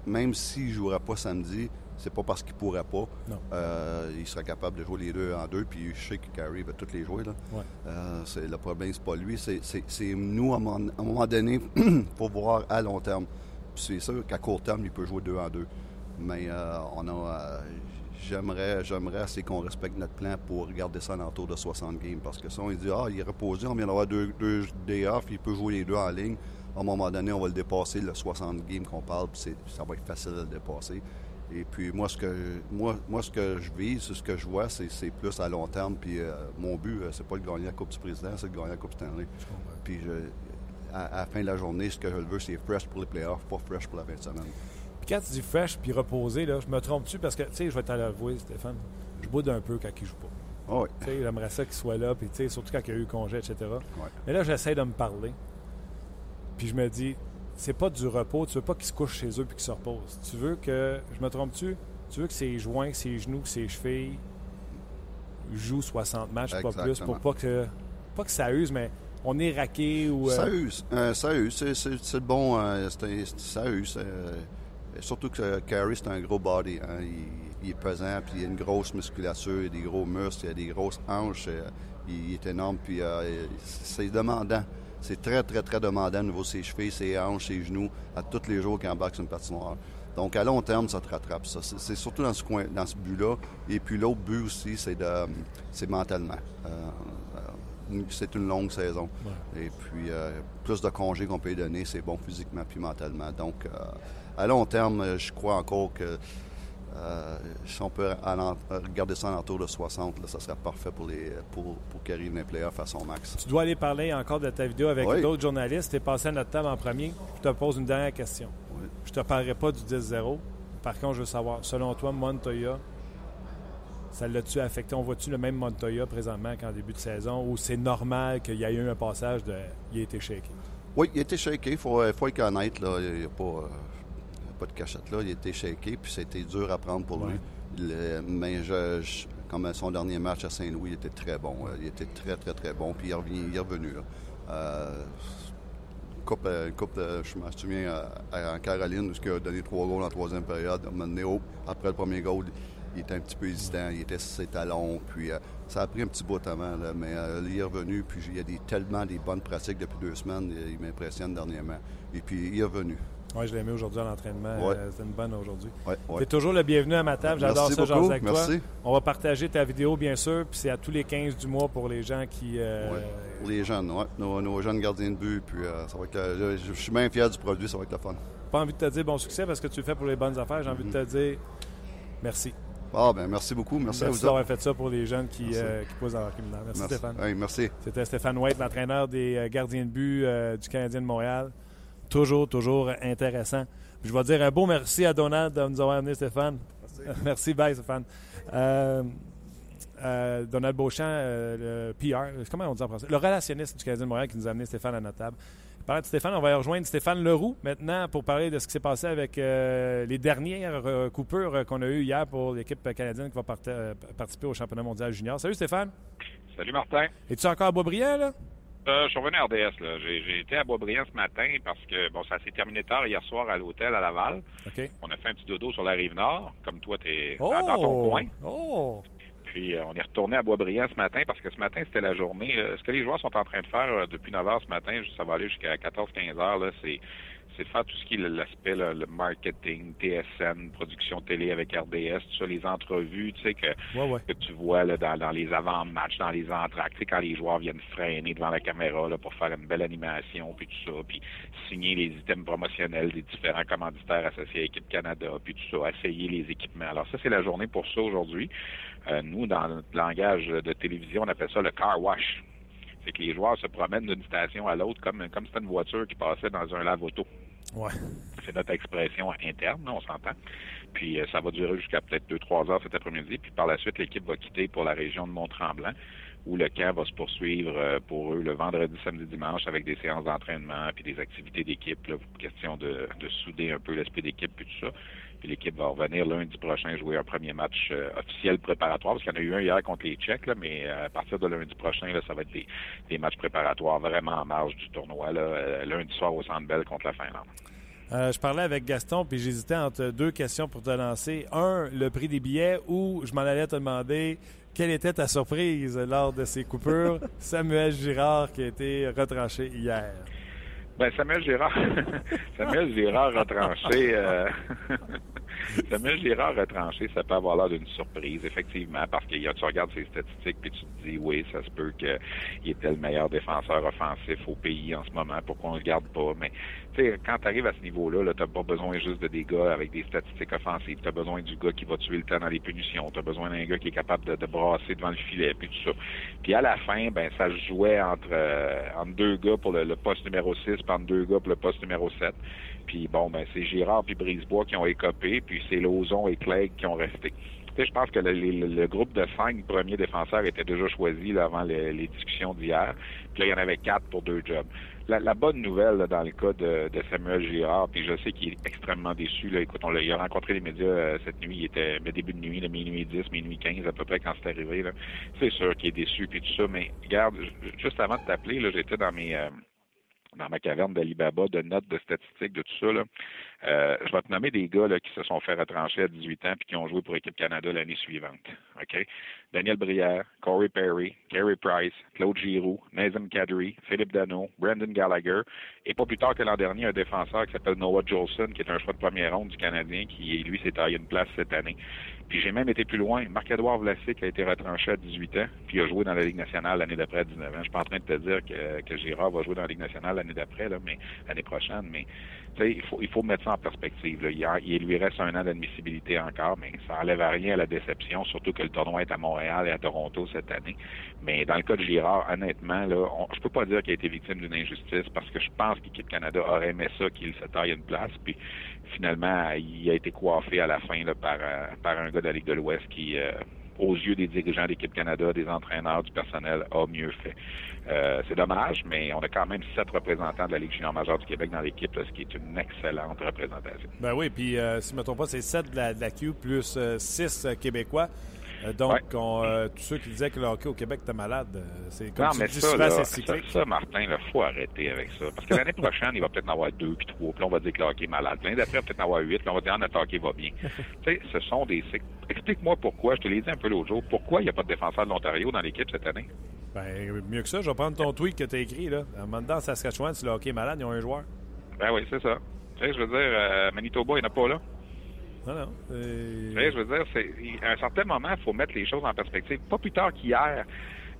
même s'il ne jouera pas samedi, c'est pas parce qu'il pourrait pas.
Non.
Euh, il sera capable de jouer les deux en deux. Puis je sais que Carey va tous les jouer. Là.
Ouais.
Euh, c'est, le problème, c'est pas lui. C'est, nous, à un moment, à un moment donné, pour voir à long terme. C'est sûr qu'à court terme, il peut jouer deux en deux. Mais euh, on a. J'aimerais, j'aimerais assez qu'on respecte notre plan pour garder ça en autour de 60 games. Parce que ça, on dit, ah, il est reposé, on vient d'avoir deux, deux day off, il peut jouer les deux en ligne. À un moment donné, on va le dépasser, le 60 games qu'on parle, puis ça va être facile de le dépasser. Et puis moi, ce que moi, moi ce que je vis, c'est ce que je vois, c'est, plus à long terme. Puis euh, mon but, euh, c'est pas de gagner la Coupe du Président, c'est de gagner la Coupe Stanley. Puis je- à, à la fin de la journée, ce que je veux, c'est fresh pour les playoffs, pas fresh pour la fin de semaine.
Puis quand tu dis fresh puis reposé, là, je me trompe-tu? Parce que, tu sais, je vais te l'avouer, Stéphane, je boude un peu quand il joue pas.
Ah oui.
Tu sais, j'aimerais ça qu'il soit là, puis tu sais, surtout quand il y a eu congé, etc.
Ouais.
Mais là, j'essaie de me parler. Puis je me dis, c'est pas du repos. Tu veux pas qu'ils se couchent chez eux puis qu'ils se reposent. Tu veux que, je me trompe-tu? Tu veux que ses joints, ses genoux, ses chevilles jouent 60 matchs, pas plus, pour pas que, pas que ça use, mais on est raqué ou... euh,
Ça use. Euh, ça use. C'est, c'est- c'est le bon. euh, ça use. surtout que Carey, c'est un gros body. hein. Il, il est pesant, puis il a une grosse musculature, il a des gros muscles, il a des grosses hanches. il, il est énorme, puis c'est demandant. C'est très, très, très demandant au niveau de ses chevilles, ses hanches, ses genoux, à tous les jours qu'il embarque sur une patinoire. Donc, à long terme, ça te rattrape. Ça. C'est, surtout dans ce coin, dans ce but-là. Et puis, l'autre but aussi, c'est, de, c'est mentalement. Euh, euh, c'est une longue saison. Et puis, euh, plus de congés qu'on peut lui donner, c'est bon physiquement puis mentalement. Donc, euh, à long terme, je crois encore que euh, si on peut alan- regarder ça en entour de 60, là, ça serait parfait pour, les, pour, pour qu'il arrive dans les playoffs à son max.
Tu dois aller parler encore de ta vidéo avec
Oui.
d'autres journalistes. Tu es passé à notre table en premier. Je te pose une dernière question.
Oui.
Je te parlerai pas du 10-0. Par contre, je veux savoir, selon toi, Montoya, ça l'a-tu affecté? On voit-tu le même Montoya présentement qu'en début de saison ou c'est normal qu'il y ait eu un passage de. Il a été shaké?
Oui, il a été shaké, il faut, faut être honnête. Là. Il n'y a, pas, euh, y pas de cachette là. Il a été shaké, puis c'était dur à prendre pour lui. Le- mais je, je- comme son dernier match à Saint-Louis, il était très bon. Euh, Il était très, très, très bon. Puis il est revenu. Il est revenu là. Euh, coupe, euh, coupe de- je me souviens en Caroline, où il a donné trois goals en troisième période. Donné, oh, après le premier goal, il était un petit peu hésitant, il était sur ses talons, puis euh, ça a pris un petit bout avant, là, mais euh, il est revenu, puis il y a des, tellement des bonnes pratiques depuis deux semaines, il, il m'impressionne dernièrement. Et puis il est revenu.
Oui, je l'ai mis aujourd'hui à l'entraînement.
Ouais.
Euh, C'était une bonne aujourd'hui.
Ouais,
Tu
ouais.
es toujours le bienvenu à ma table. J'adore ça,
beaucoup.
avec toi.
Merci.
On va partager ta vidéo, bien sûr. Puis c'est à tous les 15 du mois pour les gens qui. euh.
Pour les jeunes, ouais. nos, nos jeunes gardiens de but, puis euh, ça va être, je, je suis bien fier du produit, ça va être le fun.
Pas envie de te dire bon succès parce que tu le fais pour les bonnes affaires. J'ai envie de te dire merci.
Ah, ben merci beaucoup, merci, à
Merci
vous.
d'avoir fait ça pour les jeunes qui, euh, posent dans leur criminel. Merci,
Merci.
Stéphane.
Hey, merci.
C'était Stéphane White, l'entraîneur des gardiens de but du Canadien de Montréal. Toujours, toujours intéressant. Puis je vais dire un beau merci à Donald de nous avoir amené, Stéphane. Merci, bye, Stéphane. Euh, euh, Donald Beauchamp, euh, le PR, comment on dit en français? Le relationniste du Canadien de Montréal qui nous a amené Stéphane à notre table. Parlant de Stéphane, on va rejoindre Stéphane Leroux maintenant pour parler de ce qui s'est passé avec euh, les dernières euh, coupures qu'on a eues hier pour l'équipe canadienne qui va euh, participer au championnat mondial junior. Salut Stéphane.
Salut Martin.
Es-tu encore à Boisbriand, là?
Euh, je suis revenu à RDS. là. J'ai j'ai été à Boisbriand ce matin parce que bon, ça s'est terminé tard hier soir à l'hôtel à Laval.
OK.
On a fait un petit dodo sur la rive nord, comme toi, tu es
Oh!
dans ton coin.
Oh!
Puis euh, on est retourné à Boisbriand ce matin parce que ce matin, c'était la journée. euh, ce que les joueurs sont en train de faire euh, depuis 9 heures ce matin, ça va aller jusqu'à 14-15 heures, là, c'est c'est de faire tout ce qui est l'aspect, le marketing, TSN, production télé avec RDS, tout ça, les entrevues, tu sais, que,
Ouais, ouais.
que tu vois là, dans, dans les avant-matchs, dans les entractes, tu sais, quand les joueurs viennent freiner devant la caméra là, pour faire une belle animation, puis tout ça, puis signer les items promotionnels des différents commanditaires associés à Équipe Canada, puis tout ça, essayer les équipements. Alors ça, c'est la journée pour ça aujourd'hui. Euh, nous, dans notre langage de télévision, on appelle ça le car wash. C'est que les joueurs se promènent d'une station à l'autre comme comme c'était une voiture qui passait dans un lave-auto.
Ouais.
C'est notre expression interne, on s'entend. Puis euh, ça va durer jusqu'à peut-être deux, trois heures cet après-midi. Puis par la suite, l'équipe va quitter pour la région de Mont-Tremblant, où le camp va se poursuivre euh, pour eux le vendredi, samedi, dimanche avec des séances d'entraînement puis des activités d'équipe. là, question de, de souder un peu l'esprit d'équipe puis tout ça. Puis l'équipe va revenir lundi prochain jouer un premier match euh, officiel préparatoire, parce qu'il y en a eu un hier contre les Tchèques, là, mais euh, à partir de lundi prochain, là, ça va être des, des matchs préparatoires vraiment en marge du tournoi. Là, euh, lundi soir au Centre Bell contre la Finlande.
Euh, je parlais avec Gaston, puis j'hésitais entre deux questions pour te lancer. Un, le prix des billets, ou je m'en allais te demander quelle était ta surprise lors de ces coupures? Samuel Girard qui a été retranché hier.
Ben, Samuel Girard, Samuel Girard retranché, euh, Samuel Girard retranché, ça peut avoir l'air d'une surprise, effectivement, parce que tu regardes ses statistiques puis tu te dis, oui, ça se peut qu'il était le meilleur défenseur offensif au pays en ce moment, pourquoi on le garde pas, mais tu quand tu arrives à ce niveau-là, là, t'as pas besoin juste de des gars avec des statistiques offensives, t'as besoin du gars qui va tuer le temps dans les punitions, t'as besoin d'un gars qui est capable de, de brasser devant le filet, puis tout ça. Puis à la fin, ben ça se jouait entre, euh, entre deux gars pour le, le poste numéro 6, puis entre deux gars pour le poste numéro 7. Puis bon, ben c'est Girard puis Brisebois qui ont écopé, puis c'est Lozon et Clegg qui ont resté. Tu sais, je pense que le, le- le groupe de cinq premiers défenseurs était déjà choisi là, avant les, les discussions d'hier. Puis là, il y en avait quatre pour deux jobs. La, la bonne nouvelle là, dans le cas de, de Samuel Girard, puis je sais qu'il est extrêmement déçu. Là. Écoute, on l'a, il a rencontré les médias euh, cette nuit. Il était mais début de nuit, là, minuit 10, minuit 15 à peu près quand c'est arrivé. C'est sûr qu'il est déçu puis tout ça. Mais regarde, ju- juste avant de t'appeler, j'étais dans mes euh, dans ma caverne d'Alibaba de notes de statistiques de tout ça. Là. Euh, je vais te nommer des gars qui se sont fait retrancher à 18 ans puis qui ont joué pour Équipe Canada l'année suivante. Daniel Brière, Corey Perry, Carey Price, Claude Giroux, Nazem Kadri, Philippe Dano, Brandon Gallagher, et pas plus tard que l'an dernier, un défenseur qui s'appelle Noah Jolson, qui est un choix de première ronde du Canadien, qui lui s'est taillé une place cette année. Puis j'ai même été plus loin. Marc-Edouard Vlasic a été retranché à 18 ans, puis a joué dans la Ligue nationale l'année d'après à 19 ans. Je suis pas en train de te dire que, que Girard va jouer dans la Ligue nationale l'année d'après, mais l'année prochaine, mais il faut mettre ça en perspective. Il, lui reste un an d'admissibilité encore, mais ça enlève à rien à la déception, surtout que le tournoi est à Montréal et à Toronto cette année. Mais dans le cas de Girard, honnêtement, là, on, je peux pas dire qu'il a été victime d'une injustice parce que je pense qu'Équipe Canada aurait aimé ça qu'il se taille une place. Puis finalement, il a été coiffé à la fin euh, par un gars de la Ligue de l'Ouest qui, euh, aux yeux des dirigeants d'équipe Canada, des entraîneurs, du personnel, a mieux fait. Euh, c'est dommage, mais on a quand même sept représentants de la Ligue junior majeure du Québec dans l'équipe, ce qui est une excellente représentation.
Ben oui, puis euh, si je ne me pas, c'est 7 de la, Q plus 6 Québécois. Euh, donc,
Ouais.
on, euh, tous ceux qui disaient que le hockey au Québec était malade, euh, c'est comme
non, mais
dis
ça, là,
c'est
ça,
cyclique.
ça, Martin, il faut arrêter avec ça. Parce que l'année prochaine, il va peut-être en avoir deux puis trois. Puis là, on va dire que le hockey est malade. L'année d'après, il va peut-être en avoir huit. Puis on va dire, ah, notre hockey va bien. tu sais, ce sont des cycles. Explique-moi pourquoi, je te l'ai dit un peu l'autre jour, pourquoi il n'y a pas de défenseur de l'Ontario dans l'équipe cette année?
Ben, mieux que ça, je vais prendre ton tweet que tu as écrit. Là. Donné, dans Saskatchewan, si le hockey est malade, ils ont un joueur.
Ben oui, c'est ça. Tu sais, je veux dire, euh, Manitoba, il n'y en a pas là.
Non, non. euh,
je veux dire, c'est, à un certain moment, il faut mettre les choses en perspective. Pas plus tard qu'hier,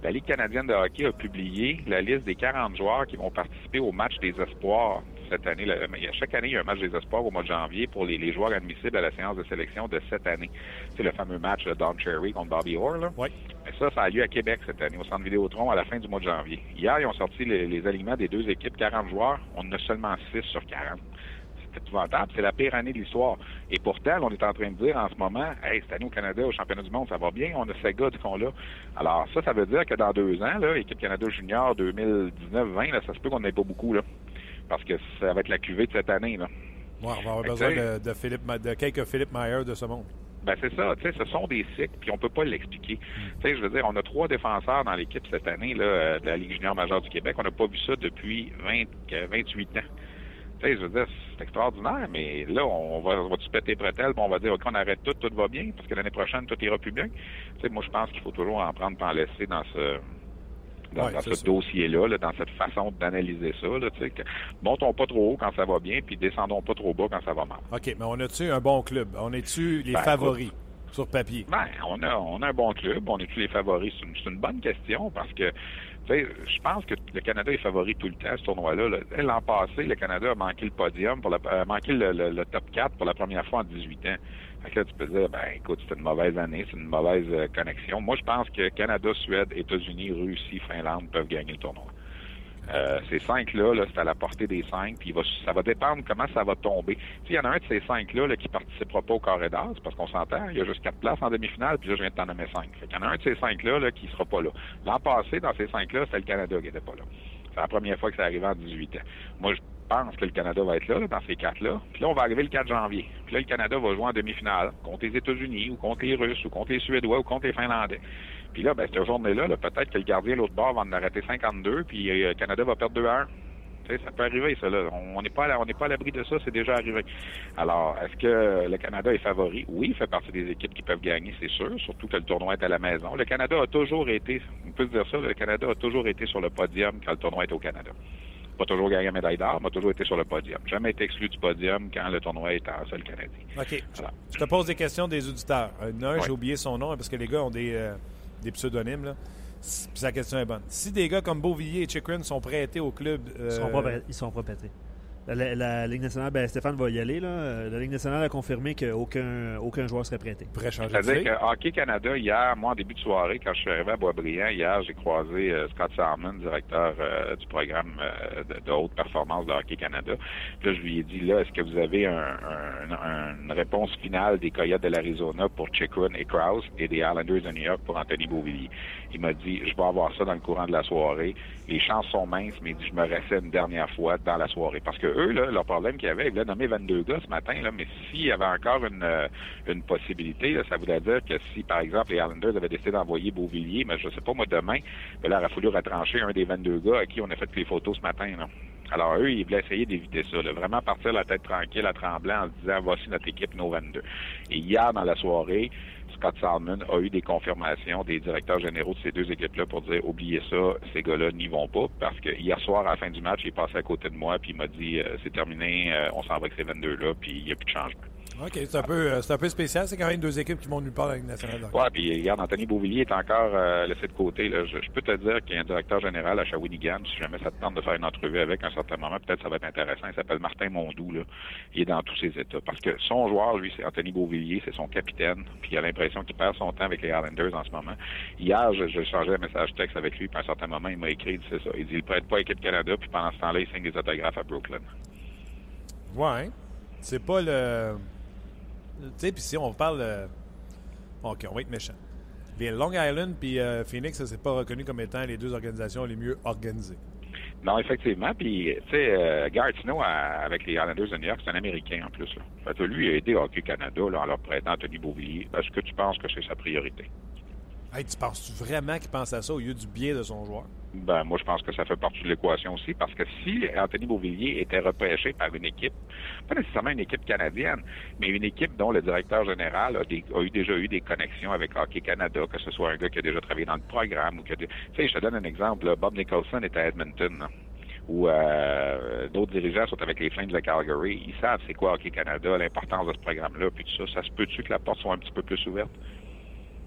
la Ligue canadienne de hockey a publié la liste des 40 joueurs qui vont participer au match des espoirs cette année. Le- chaque année, il y a un match des espoirs au mois de janvier pour les, les joueurs admissibles à la séance de sélection de cette année. C'est le fameux match de Don Cherry contre Bobby Orr. Là.
Oui.
Mais ça, ça a lieu à Québec cette année, au Centre Vidéotron, à la fin du mois de janvier. Hier, ils ont sorti les, les alignements des deux équipes, 40 joueurs. On en a seulement 6 sur 40. C'est épouvantable. C'est la pire année de l'histoire. Et pourtant, on est en train de dire en ce moment, hey, cette année au Canada, au championnat du monde, ça va bien, on a ces gars qu'on là. Alors ça, ça veut dire que dans deux ans, là, équipe Canada Junior 2019-20, là, ça se peut qu'on n'ait pas beaucoup, là. Parce que ça va être la cuvée de cette année, là.
Ouais, on va avoir besoin de, de, Philippe, de quelques Philippe Mayer de ce monde.
Ben c'est ça, tu sais, ce sont des cycles, puis on peut pas l'expliquer. Tu sais, je veux dire, on a trois défenseurs dans l'équipe cette année là, de la Ligue junior majeure du Québec. On n'a pas vu ça depuis 20, euh, 28 ans. Je veux dire, c'est extraordinaire, mais là, on va, on va se péter bretelles, on va dire, OK, on arrête tout, tout va bien, parce que l'année prochaine, tout ira plus bien? Tu sais, moi, je pense qu'il faut toujours en prendre, pas en laisser dans ce dans,
Ouais,
dans
c'est
ce dossier-là, là, dans cette façon d'analyser ça. Là, que montons pas trop haut quand ça va bien, puis descendons pas trop bas quand ça va mal.
OK, mais on a-tu un bon club? On est-tu les
Ben,
favoris? Sur papier?
Ben, on a, on a un bon club, on est tous les favoris? C'est une, bonne question parce que, je pense que le Canada est favori tout le temps, ce tournoi-là. sais, L'an passé, le Canada a manqué le podium, pour la, a manqué le top 4 pour la première fois en 18 ans. Fait que là, tu peux dire, ben, écoute, c'est une mauvaise année, c'est une mauvaise euh, connexion. Moi, je pense que Canada, Suède, États-Unis, Russie, Finlande peuvent gagner le tournoi. Euh, ces cinq-là, là, c'est à la portée des cinq, puis il va, ça va dépendre comment ça va tomber. Tu sais, il y en a un de ces cinq-là là, qui participera pas au carré d'as, parce qu'on s'entend, il y a juste quatre places en demi-finale, puis là, je viens de t'en nommer cinq. Fait qu'il y en a un de ces cinq-là là, qui sera pas là. L'an passé, dans ces cinq-là, c'était le Canada qui était pas là. C'est la première fois que ça arrivait en 18 ans. Moi, je pense que le Canada va être là, là, dans ces quatre-là. Puis là, on va arriver le 4 janvier. Puis là, le Canada va jouer en demi-finale contre les États-Unis, ou contre les Russes, ou contre les Suédois, ou contre les Finlandais. Puis là, ben, cette journée-là, là, peut-être que le gardien, l'autre bord, va en arrêter 52, puis euh, le Canada va perdre 2 à 1. Tu sais, ça peut arriver, ça. Là. On n'est pas, on n'est pas à l'abri de ça, c'est déjà arrivé. Alors, est-ce que le Canada est favori? Oui, il fait partie des équipes qui peuvent gagner, c'est sûr, surtout que le tournoi est à la maison. Le Canada a toujours été, on peut se dire ça, le Canada a toujours été sur le podium quand le tournoi est au Canada. Pas toujours gagné la médaille d'or, mais a toujours été sur le podium. Jamais été exclu du podium quand le tournoi est en seul Canadien.
OK.
Voilà.
Je te pose des questions des auditeurs. Euh, un,
Ouais.
j'ai oublié son nom, parce que les gars ont des, euh, des pseudonymes. Là. Puis sa question est bonne. Si des gars comme Beauvillier et Chikrin sont prêtés au club. euh,
Ils sont pas, prêts- ils sont pas pétés. La, la- la Ligue nationale, ben Stéphane va y aller. Là. Euh, La Ligue nationale a confirmé qu'aucun aucun joueur serait prêté.
pourraient changer de
C'est-à-dire que Hockey Canada, hier, moi, en début de soirée, quand je suis arrivé à Boisbriand, hier, j'ai croisé euh, Scott Salmon, directeur euh, du programme euh, de, de haute performance de Hockey Canada. Puis là, je lui ai dit, là, est-ce que vous avez un, un- un- une réponse finale des Coyotes de l'Arizona pour Chikrin et Krause et des Islanders de New York pour Anthony Beauvillier? Il m'a dit, je vais avoir ça dans le courant de la soirée. Les chances sont minces, mais je me restais une dernière fois dans la soirée. Parce que eux, leur problème qu'il y avait, ils voulaient nommer 22 gars ce matin, là, mais s'il y avait encore une, euh, possibilité, ça voudrait dire que si, par exemple, les Islanders avaient décidé d'envoyer Beauvillier, mais je sais pas, moi, demain, ben là, il aurait fallu retrancher un des 22 gars à qui on a fait les photos ce matin. Là. Alors, eux, ils voulaient essayer d'éviter ça. là. Vraiment partir la tête tranquille, à tremblant, en se disant, voici notre équipe, nos 22. Et hier, dans la soirée, Scott Salmon a eu des confirmations des directeurs généraux de ces deux équipes-là pour dire oubliez ça, ces gars-là n'y vont pas parce que hier soir à la fin du match, il est passé à côté de moi puis il m'a dit euh, c'est terminé, euh, on s'en va avec ces 22-là puis il n'y a plus de changement.
OK, c'est un, peu, euh, c'est un peu spécial. C'est quand même deux équipes qui vont nulle part avec la Ligue nationale.
Ouais, puis regarde, Anthony Beauvillier est encore euh, laissé de côté. Là. Je, je peux te dire qu'il y a un directeur général à Shawinigan. Si jamais ça te tente de faire une entrevue avec à un certain moment, peut-être ça va être intéressant. Il s'appelle Martin Mondou. Là. Il est dans tous ses états. Parce que son joueur, lui, c'est Anthony Beauvillier, c'est son capitaine. Puis il a l'impression qu'il perd son temps avec les Islanders en ce moment. Hier, je, je changeais un message texte avec lui, puis à un certain moment, il m'a écrit, il dit, c'est ça. Il dit, il prête pas à l'équipe Canada, puis pendant ce temps-là, il signe des autographes à Brooklyn.
Ouais. C'est pas le. Tu sais, puis si on parle. euh, OK, on va être méchant. Les Long Island puis euh, Phoenix, ça c'est pas reconnu comme étant les deux organisations les mieux organisées.
Non, effectivement. Puis, tu sais, euh, Snow, avec les Islanders de New York, c'est un Américain en plus. Là. Fait lui, il a aidé Hockey Canada en leur prêtant Anthony Beauvillier. Est-ce que tu penses que c'est sa priorité?
Tu penses-tu vraiment qu'il pense à ça au lieu du biais de son joueur?
Ben, moi, je pense que ça fait partie de l'équation aussi, parce que si Anthony Beauvillier était repêché par une équipe, pas nécessairement une équipe canadienne, mais une équipe dont le directeur général a, eu déjà eu des connexions avec Hockey Canada, que ce soit un gars qui a déjà travaillé dans le programme ou que, tu sais, je te donne un exemple, Bob Nicholson est à Edmonton, où euh, d'autres dirigeants sont avec les Flames de Calgary, ils savent c'est quoi Hockey Canada, l'importance de ce programme-là, puis tout ça, ça se peut-tu que la porte soit un petit peu plus ouverte?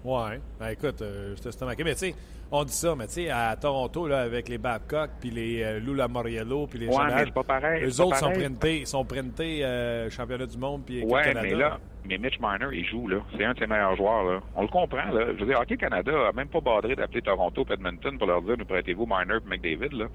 Ouais. Ben écoute, euh, je te stomaqué. Mais tu sais, on dit ça, mais tu sais, à Toronto, là, avec les Babcock, puis les euh, Lou Lamoriello, puis les
Ouais,
Chanel,
mais c'est pas pareil.
eux
c'est pas
autres sont printés, sont printés euh, championnat du monde, puis
Ouais,
Canada.
mais là, mais Mitch Marner, il joue, là. C'est un de ses meilleurs joueurs, là. On le comprend, là. Je veux dire, Hockey Canada a même pas badré d'appeler Toronto et Edmonton pour leur dire, nous prêtez-vous Marner et McDavid, là.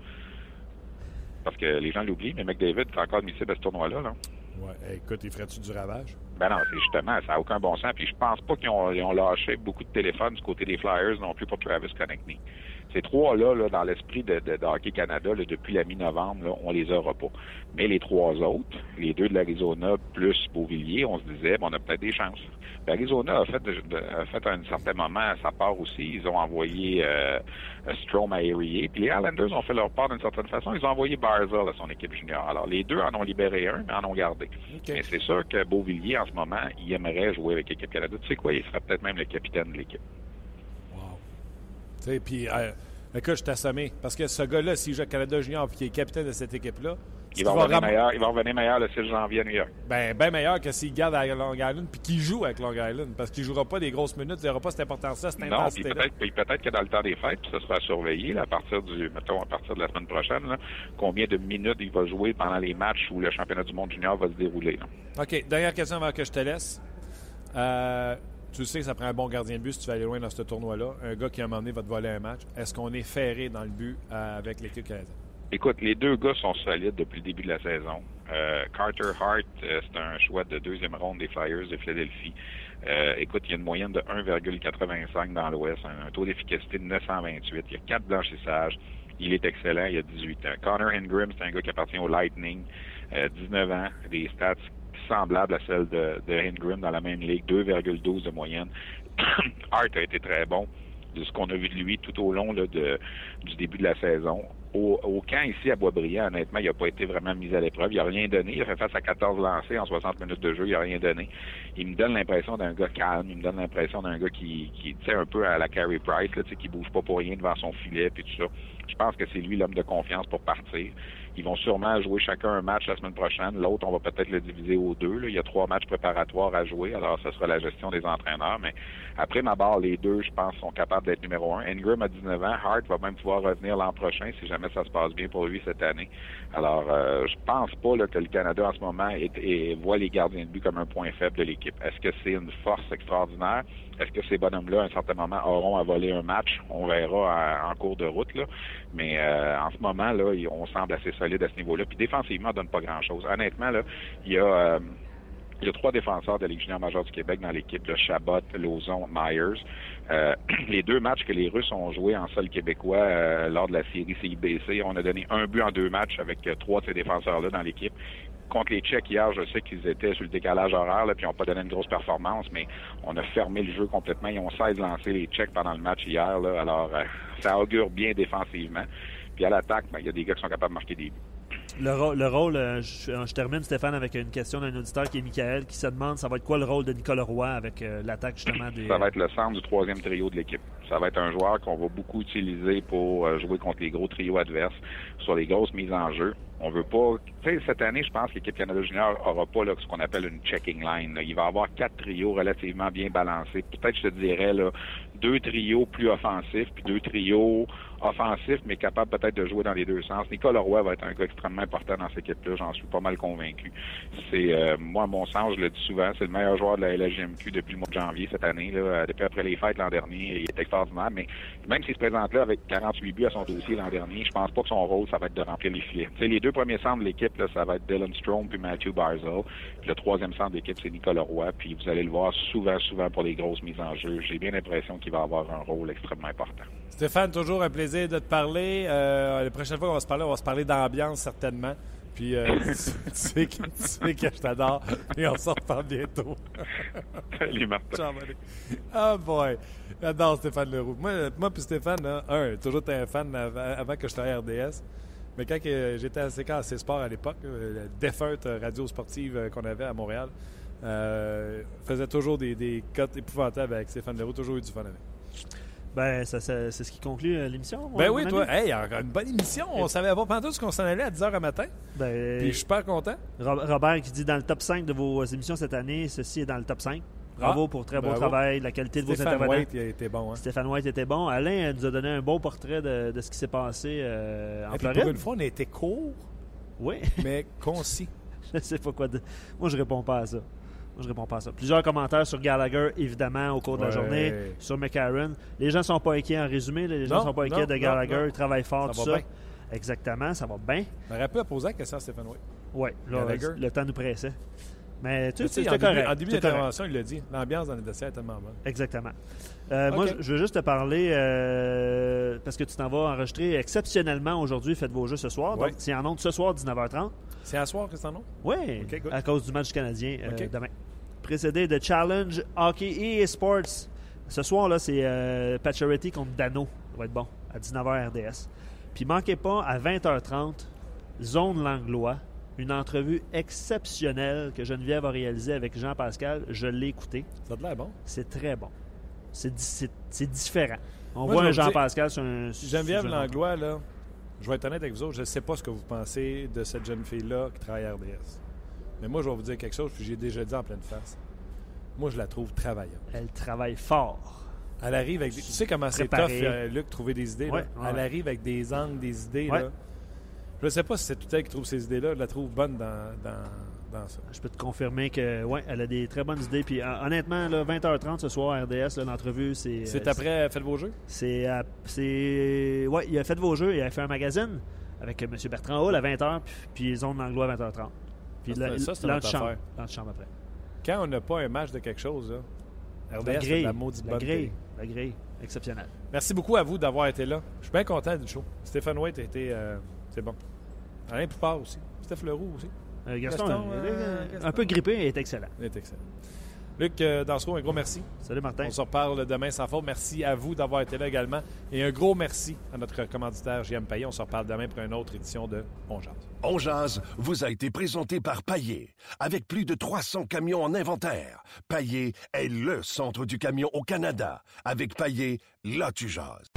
Parce que les gens l'oublient, mais McDavid est encore admissible à ce tournoi-là, là.
Ouais, écoute, il ferait-tu du ravage?
Ben non, c'est justement, ça n'a aucun bon sens. Puis je pense pas qu'ils ont, ils ont lâché beaucoup de téléphones du côté des Flyers non plus pour Travis Connectney. Ces trois-là, là, dans l'esprit de, de, de Hockey Canada, là, depuis la mi-novembre, on les aura pas. Mais les trois autres, les deux de l'Arizona plus Beauvilliers, on se disait, on a peut-être des chances. L'Arizona fait, a fait à un certain moment sa part aussi. Ils ont envoyé euh, Strom à Erie. Puis les Islanders ont fait leur part d'une certaine façon. Ils ont envoyé Barzell à son équipe junior. Alors, les deux en ont libéré un, mais en ont gardé. Mais c'est sûr que Beauvilliers, en ce moment, il aimerait jouer avec l'équipe Canada. Tu sais quoi, il serait peut-être même le capitaine de l'équipe.
Puis, euh, écoute, je t'ai assommé. Parce que ce gars-là, s'il joue Canada Junior et qu'il est capitaine de cette équipe-là,
Il va, revenir
ram-
meilleur, il va revenir meilleur le 6 janvier à New York.
Ben, ben meilleur que s'il garde à Long Island puis qu'il joue avec Long Island. Parce qu'il ne jouera pas des grosses minutes, il n'aura pas cette importance-là, cette
Non, puis
intensité-là.
peut-être peut-être que dans le temps des fêtes, ça sera surveillé là, à partir du, mettons, à partir de la semaine prochaine, là, combien de minutes il va jouer pendant les matchs où le championnat du monde junior va se dérouler. là.
OK, dernière question avant que je te laisse. Euh, tu sais que ça prend un bon gardien de but si tu vas aller loin dans ce tournoi-là. Un gars qui a un moment donné va te voler un match. Est-ce qu'on est ferré dans le but euh, avec l'équipe canadienne?
Écoute, les deux gars sont solides depuis le début de la saison. Euh, Carter Hart, euh, c'est un choix de deuxième ronde des Flyers de Philadelphie. Écoute, il y a une moyenne de 1,85 dans l'Ouest, un, taux d'efficacité de 928. Il y a quatre blanchissages. Il est excellent, il a 18 ans. Connor Ingram, c'est un gars qui appartient au Lightning, euh, 19 ans, des stats semblables à celles de, de dans la même ligue, 2,12 de moyenne. Hart a été très bon de ce qu'on a vu de lui tout au long de, du début de la saison. Au, camp ici à Boisbriand, honnêtement, il n'a pas été vraiment mis à l'épreuve. Il n'a rien donné. Il a fait face à 14 lancés en 60 minutes de jeu. Il n'a rien donné. Il me donne l'impression d'un gars calme. Il me donne l'impression d'un gars qui, qui sais, un peu à la Carey Price, là, qui bouge pas pour rien devant son filet puis tout ça. Je pense que c'est lui l'homme de confiance pour partir. Ils vont sûrement jouer chacun un match la semaine prochaine. L'autre, on va peut-être le diviser aux deux. là. Il y a trois matchs préparatoires à jouer. Alors, ce sera la gestion des entraîneurs. Mais après ma barre, les deux, je pense, sont capables d'être numéro un. Ingram a 19 ans. Hart va même pouvoir revenir l'an prochain si jamais ça se passe bien pour lui cette année. Alors, euh, je pense pas là, que le Canada en ce moment est- est- voit les gardiens de but comme un point faible de l'équipe. Est-ce que c'est une force extraordinaire? Est-ce que ces bonhommes-là, à un certain moment, auront à voler un match? On verra à- en cours de route. Là. Mais euh, en ce moment, là, on semble assez à ce niveau-là. Puis défensivement, on donne pas grand-chose. Honnêtement, là, il y a... euh, il y a trois défenseurs de la Ligue junior majeure du Québec dans l'équipe, le Chabot, Lozon, Myers. Euh, les deux matchs que les Russes ont joués en sol québécois euh, lors de la série CIBC, on a donné un but en deux matchs avec trois de ces défenseurs-là dans l'équipe. Contre les Tchèques hier, je sais qu'ils étaient sur le décalage horaire, là, puis n'ont pas donné une grosse performance, mais on a fermé le jeu complètement. Ils ont 16 lancés les Tchèques pendant le match hier, alors ça augure bien défensivement. Puis à l'attaque, ben, il y a des gars qui sont capables de marquer des buts.
Le, rô- le rôle, euh, je, je termine Stéphane avec une question d'un auditeur qui est Michael qui se demande ça va être quoi le rôle de Nicolas Roy avec euh, l'attaque justement des.
Ça va être le centre du troisième trio de l'équipe. Ça va être un joueur qu'on va beaucoup utiliser pour euh, jouer contre les gros trios adverses sur les grosses mises en jeu. On veut pas. Tu sais, cette année, je pense que l'équipe Canada Junior aura pas là, ce qu'on appelle une checking line. là. Il va avoir quatre trios relativement bien balancés. Peut-être, je te dirais, là, deux trios plus offensifs, puis deux trios offensifs, mais capables peut-être de jouer dans les deux sens. Nicolas Roy va être un gars extrêmement important dans cette équipe-là, j'en suis pas mal convaincu. C'est euh, moi, mon sens, je le dis souvent, c'est le meilleur joueur de la LGMQ depuis le mois de janvier cette année, là, depuis après les fêtes l'an dernier. Il est extraordinaire, mais même s'il se présente là avec 48 buts à son dossier l'an dernier, je pense pas que son rôle, ça va être de remplir les filets. Tu sais, les deux premiers centres de l'équipe, ça va être Dylan Strom puis Matthew Barzell. Puis le troisième centre de l'équipe, c'est Nicolas Roy. Puis vous allez le voir souvent, souvent pour les grosses mises en jeu. J'ai bien l'impression qu'il va avoir un rôle extrêmement important.
Stéphane, toujours un plaisir de te parler. Euh, la prochaine fois qu'on va se parler, on va se parler d'ambiance certainement. Puis euh, tu, sais que, tu sais que je t'adore. Et on se reparle bientôt.
Salut Martin.
Ah boy. J'adore Stéphane Leroux. Moi, moi puis Stéphane, là, un, toujours été un fan avant, que je sois à RDS. Mais quand j'étais à CKC Sport à l'époque, euh, la défunte radio sportive qu'on avait à Montréal, euh, faisait toujours des, des cotes épouvantables avec Stéphane Leroux. Toujours eu du fun avec.
Ben, ça, ça- c'est ce qui conclut euh, l'émission.
Ben oui, toi, hey, encore une bonne émission. On savait pas pendant ce qu'on s'en allait à 10h le matin.
Ben,
Puis je suis super content.
Ro- Robert qui dit dans le top 5 de vos émissions cette année, ceci est dans le top 5. Bravo
Ah,
pour très
bravo.
travail, la qualité de vos intervenants.
White, il a été bon. Hein.
Stéphane White était bon. Alain euh, nous a donné un beau portrait de, de ce qui s'est passé euh, en
Et
Floride.
pour une fois, on a été court,
Oui,
mais concis.
je sais pas quoi dire. Moi, je réponds pas à ça. Je réponds pas à ça. Plusieurs commentaires sur Gallagher, évidemment, au cours de la
Ouais.
journée. Sur McCarron. Les gens sont pas inquiets en résumé. Les gens
Non,
sont pas inquiets
non,
de Gallagher.
non.
Il travaille fort,
Ça
tout
va
ça.
bien.
Exactement, ça va bien.
On aurait pu poser la question à Stéphane White.
Oui, le temps nous pressait. Mais tu sais,
en début, en début d'intervention, il l'a dit. L'ambiance dans les dossiers est tellement bonne.
Exactement. Euh, Moi, je veux juste te parler, euh, parce que tu t'en vas enregistrer exceptionnellement aujourd'hui, faites vos jeux ce soir.
Ouais.
Donc, c'est en ondes ce soir, 19h30.
C'est à soir que c'est en nom?
Oui, à cause du match canadien euh, demain. Précédé de Challenge Hockey et Sports. Ce soir, là, c'est euh, Pacioretty contre Dano. Ça va être bon, à 19h RDS. Puis manquez pas, à 20h30, Zone Langlois, une entrevue exceptionnelle que Geneviève a réalisée avec Jean-Pascal. Je l'ai écouté.
Ça a l'air bon.
C'est très bon. C'est di- c'est- c'est différent. On
Moi,
voit un Jean-Pascal sur un...
Geneviève Langlois, là, je vais être honnête avec vous autres, je ne sais pas ce que vous pensez de cette jeune fille-là qui travaille à RDS. Mais moi, je vais vous dire quelque chose, puis j'ai déjà dit en pleine face. Moi, je la trouve travaillante.
Elle travaille fort.
Elle arrive avec des... Tu sais comment c'est tough, euh, Luc, trouver des idées? là?
Ouais,
Elle arrive avec des angles, des idées.
Ouais.
Là. Je ne sais pas si c'est tout elle qui trouve ces idées-là. Je la trouve bonne dans, dans, ça.
Je peux te confirmer que ouais, elle a des très bonnes idées. Puis hon- honnêtement, là, 20h30 ce soir, RDS, l'entrevue, c'est.
C'est
euh,
après Faites vos jeux?
C'est. euh, c'est- ouais, il a fait vos jeux, il a fait un magazine avec euh, M. Bertrand Hall à 20h, puis, puis Zone Langlois à 20h30. Puis
Ça, c'est- ça, c'est
l'antichambre. L'antichambre après.
Quand on n'a pas un match de quelque chose, là, RDS
La grille.
la maudite
La
bonne
grille. La grille. Exceptionnelle.
Merci beaucoup à vous d'avoir été là. Je suis bien content du show. Stéphane White a été. euh, c'est bon. Alain Poupard aussi. Steph Leroux aussi.
Euh, Gaston,
Gaston,
euh,
euh,
un
Gaston.
peu grippé, il est excellent.
Il est excellent. Luc euh, Dansereau, un gros merci.
Salut Martin.
On se reparle demain sans faute. Merci à vous d'avoir été là également. Et un gros merci à notre commanditaire JM Payet. On se reparle demain pour une autre édition de On Jase.
On jase vous a été présenté par Paillé. Avec plus de 300 camions en inventaire, Paillé est le centre du camion au Canada. Avec Paillé, là tu jases.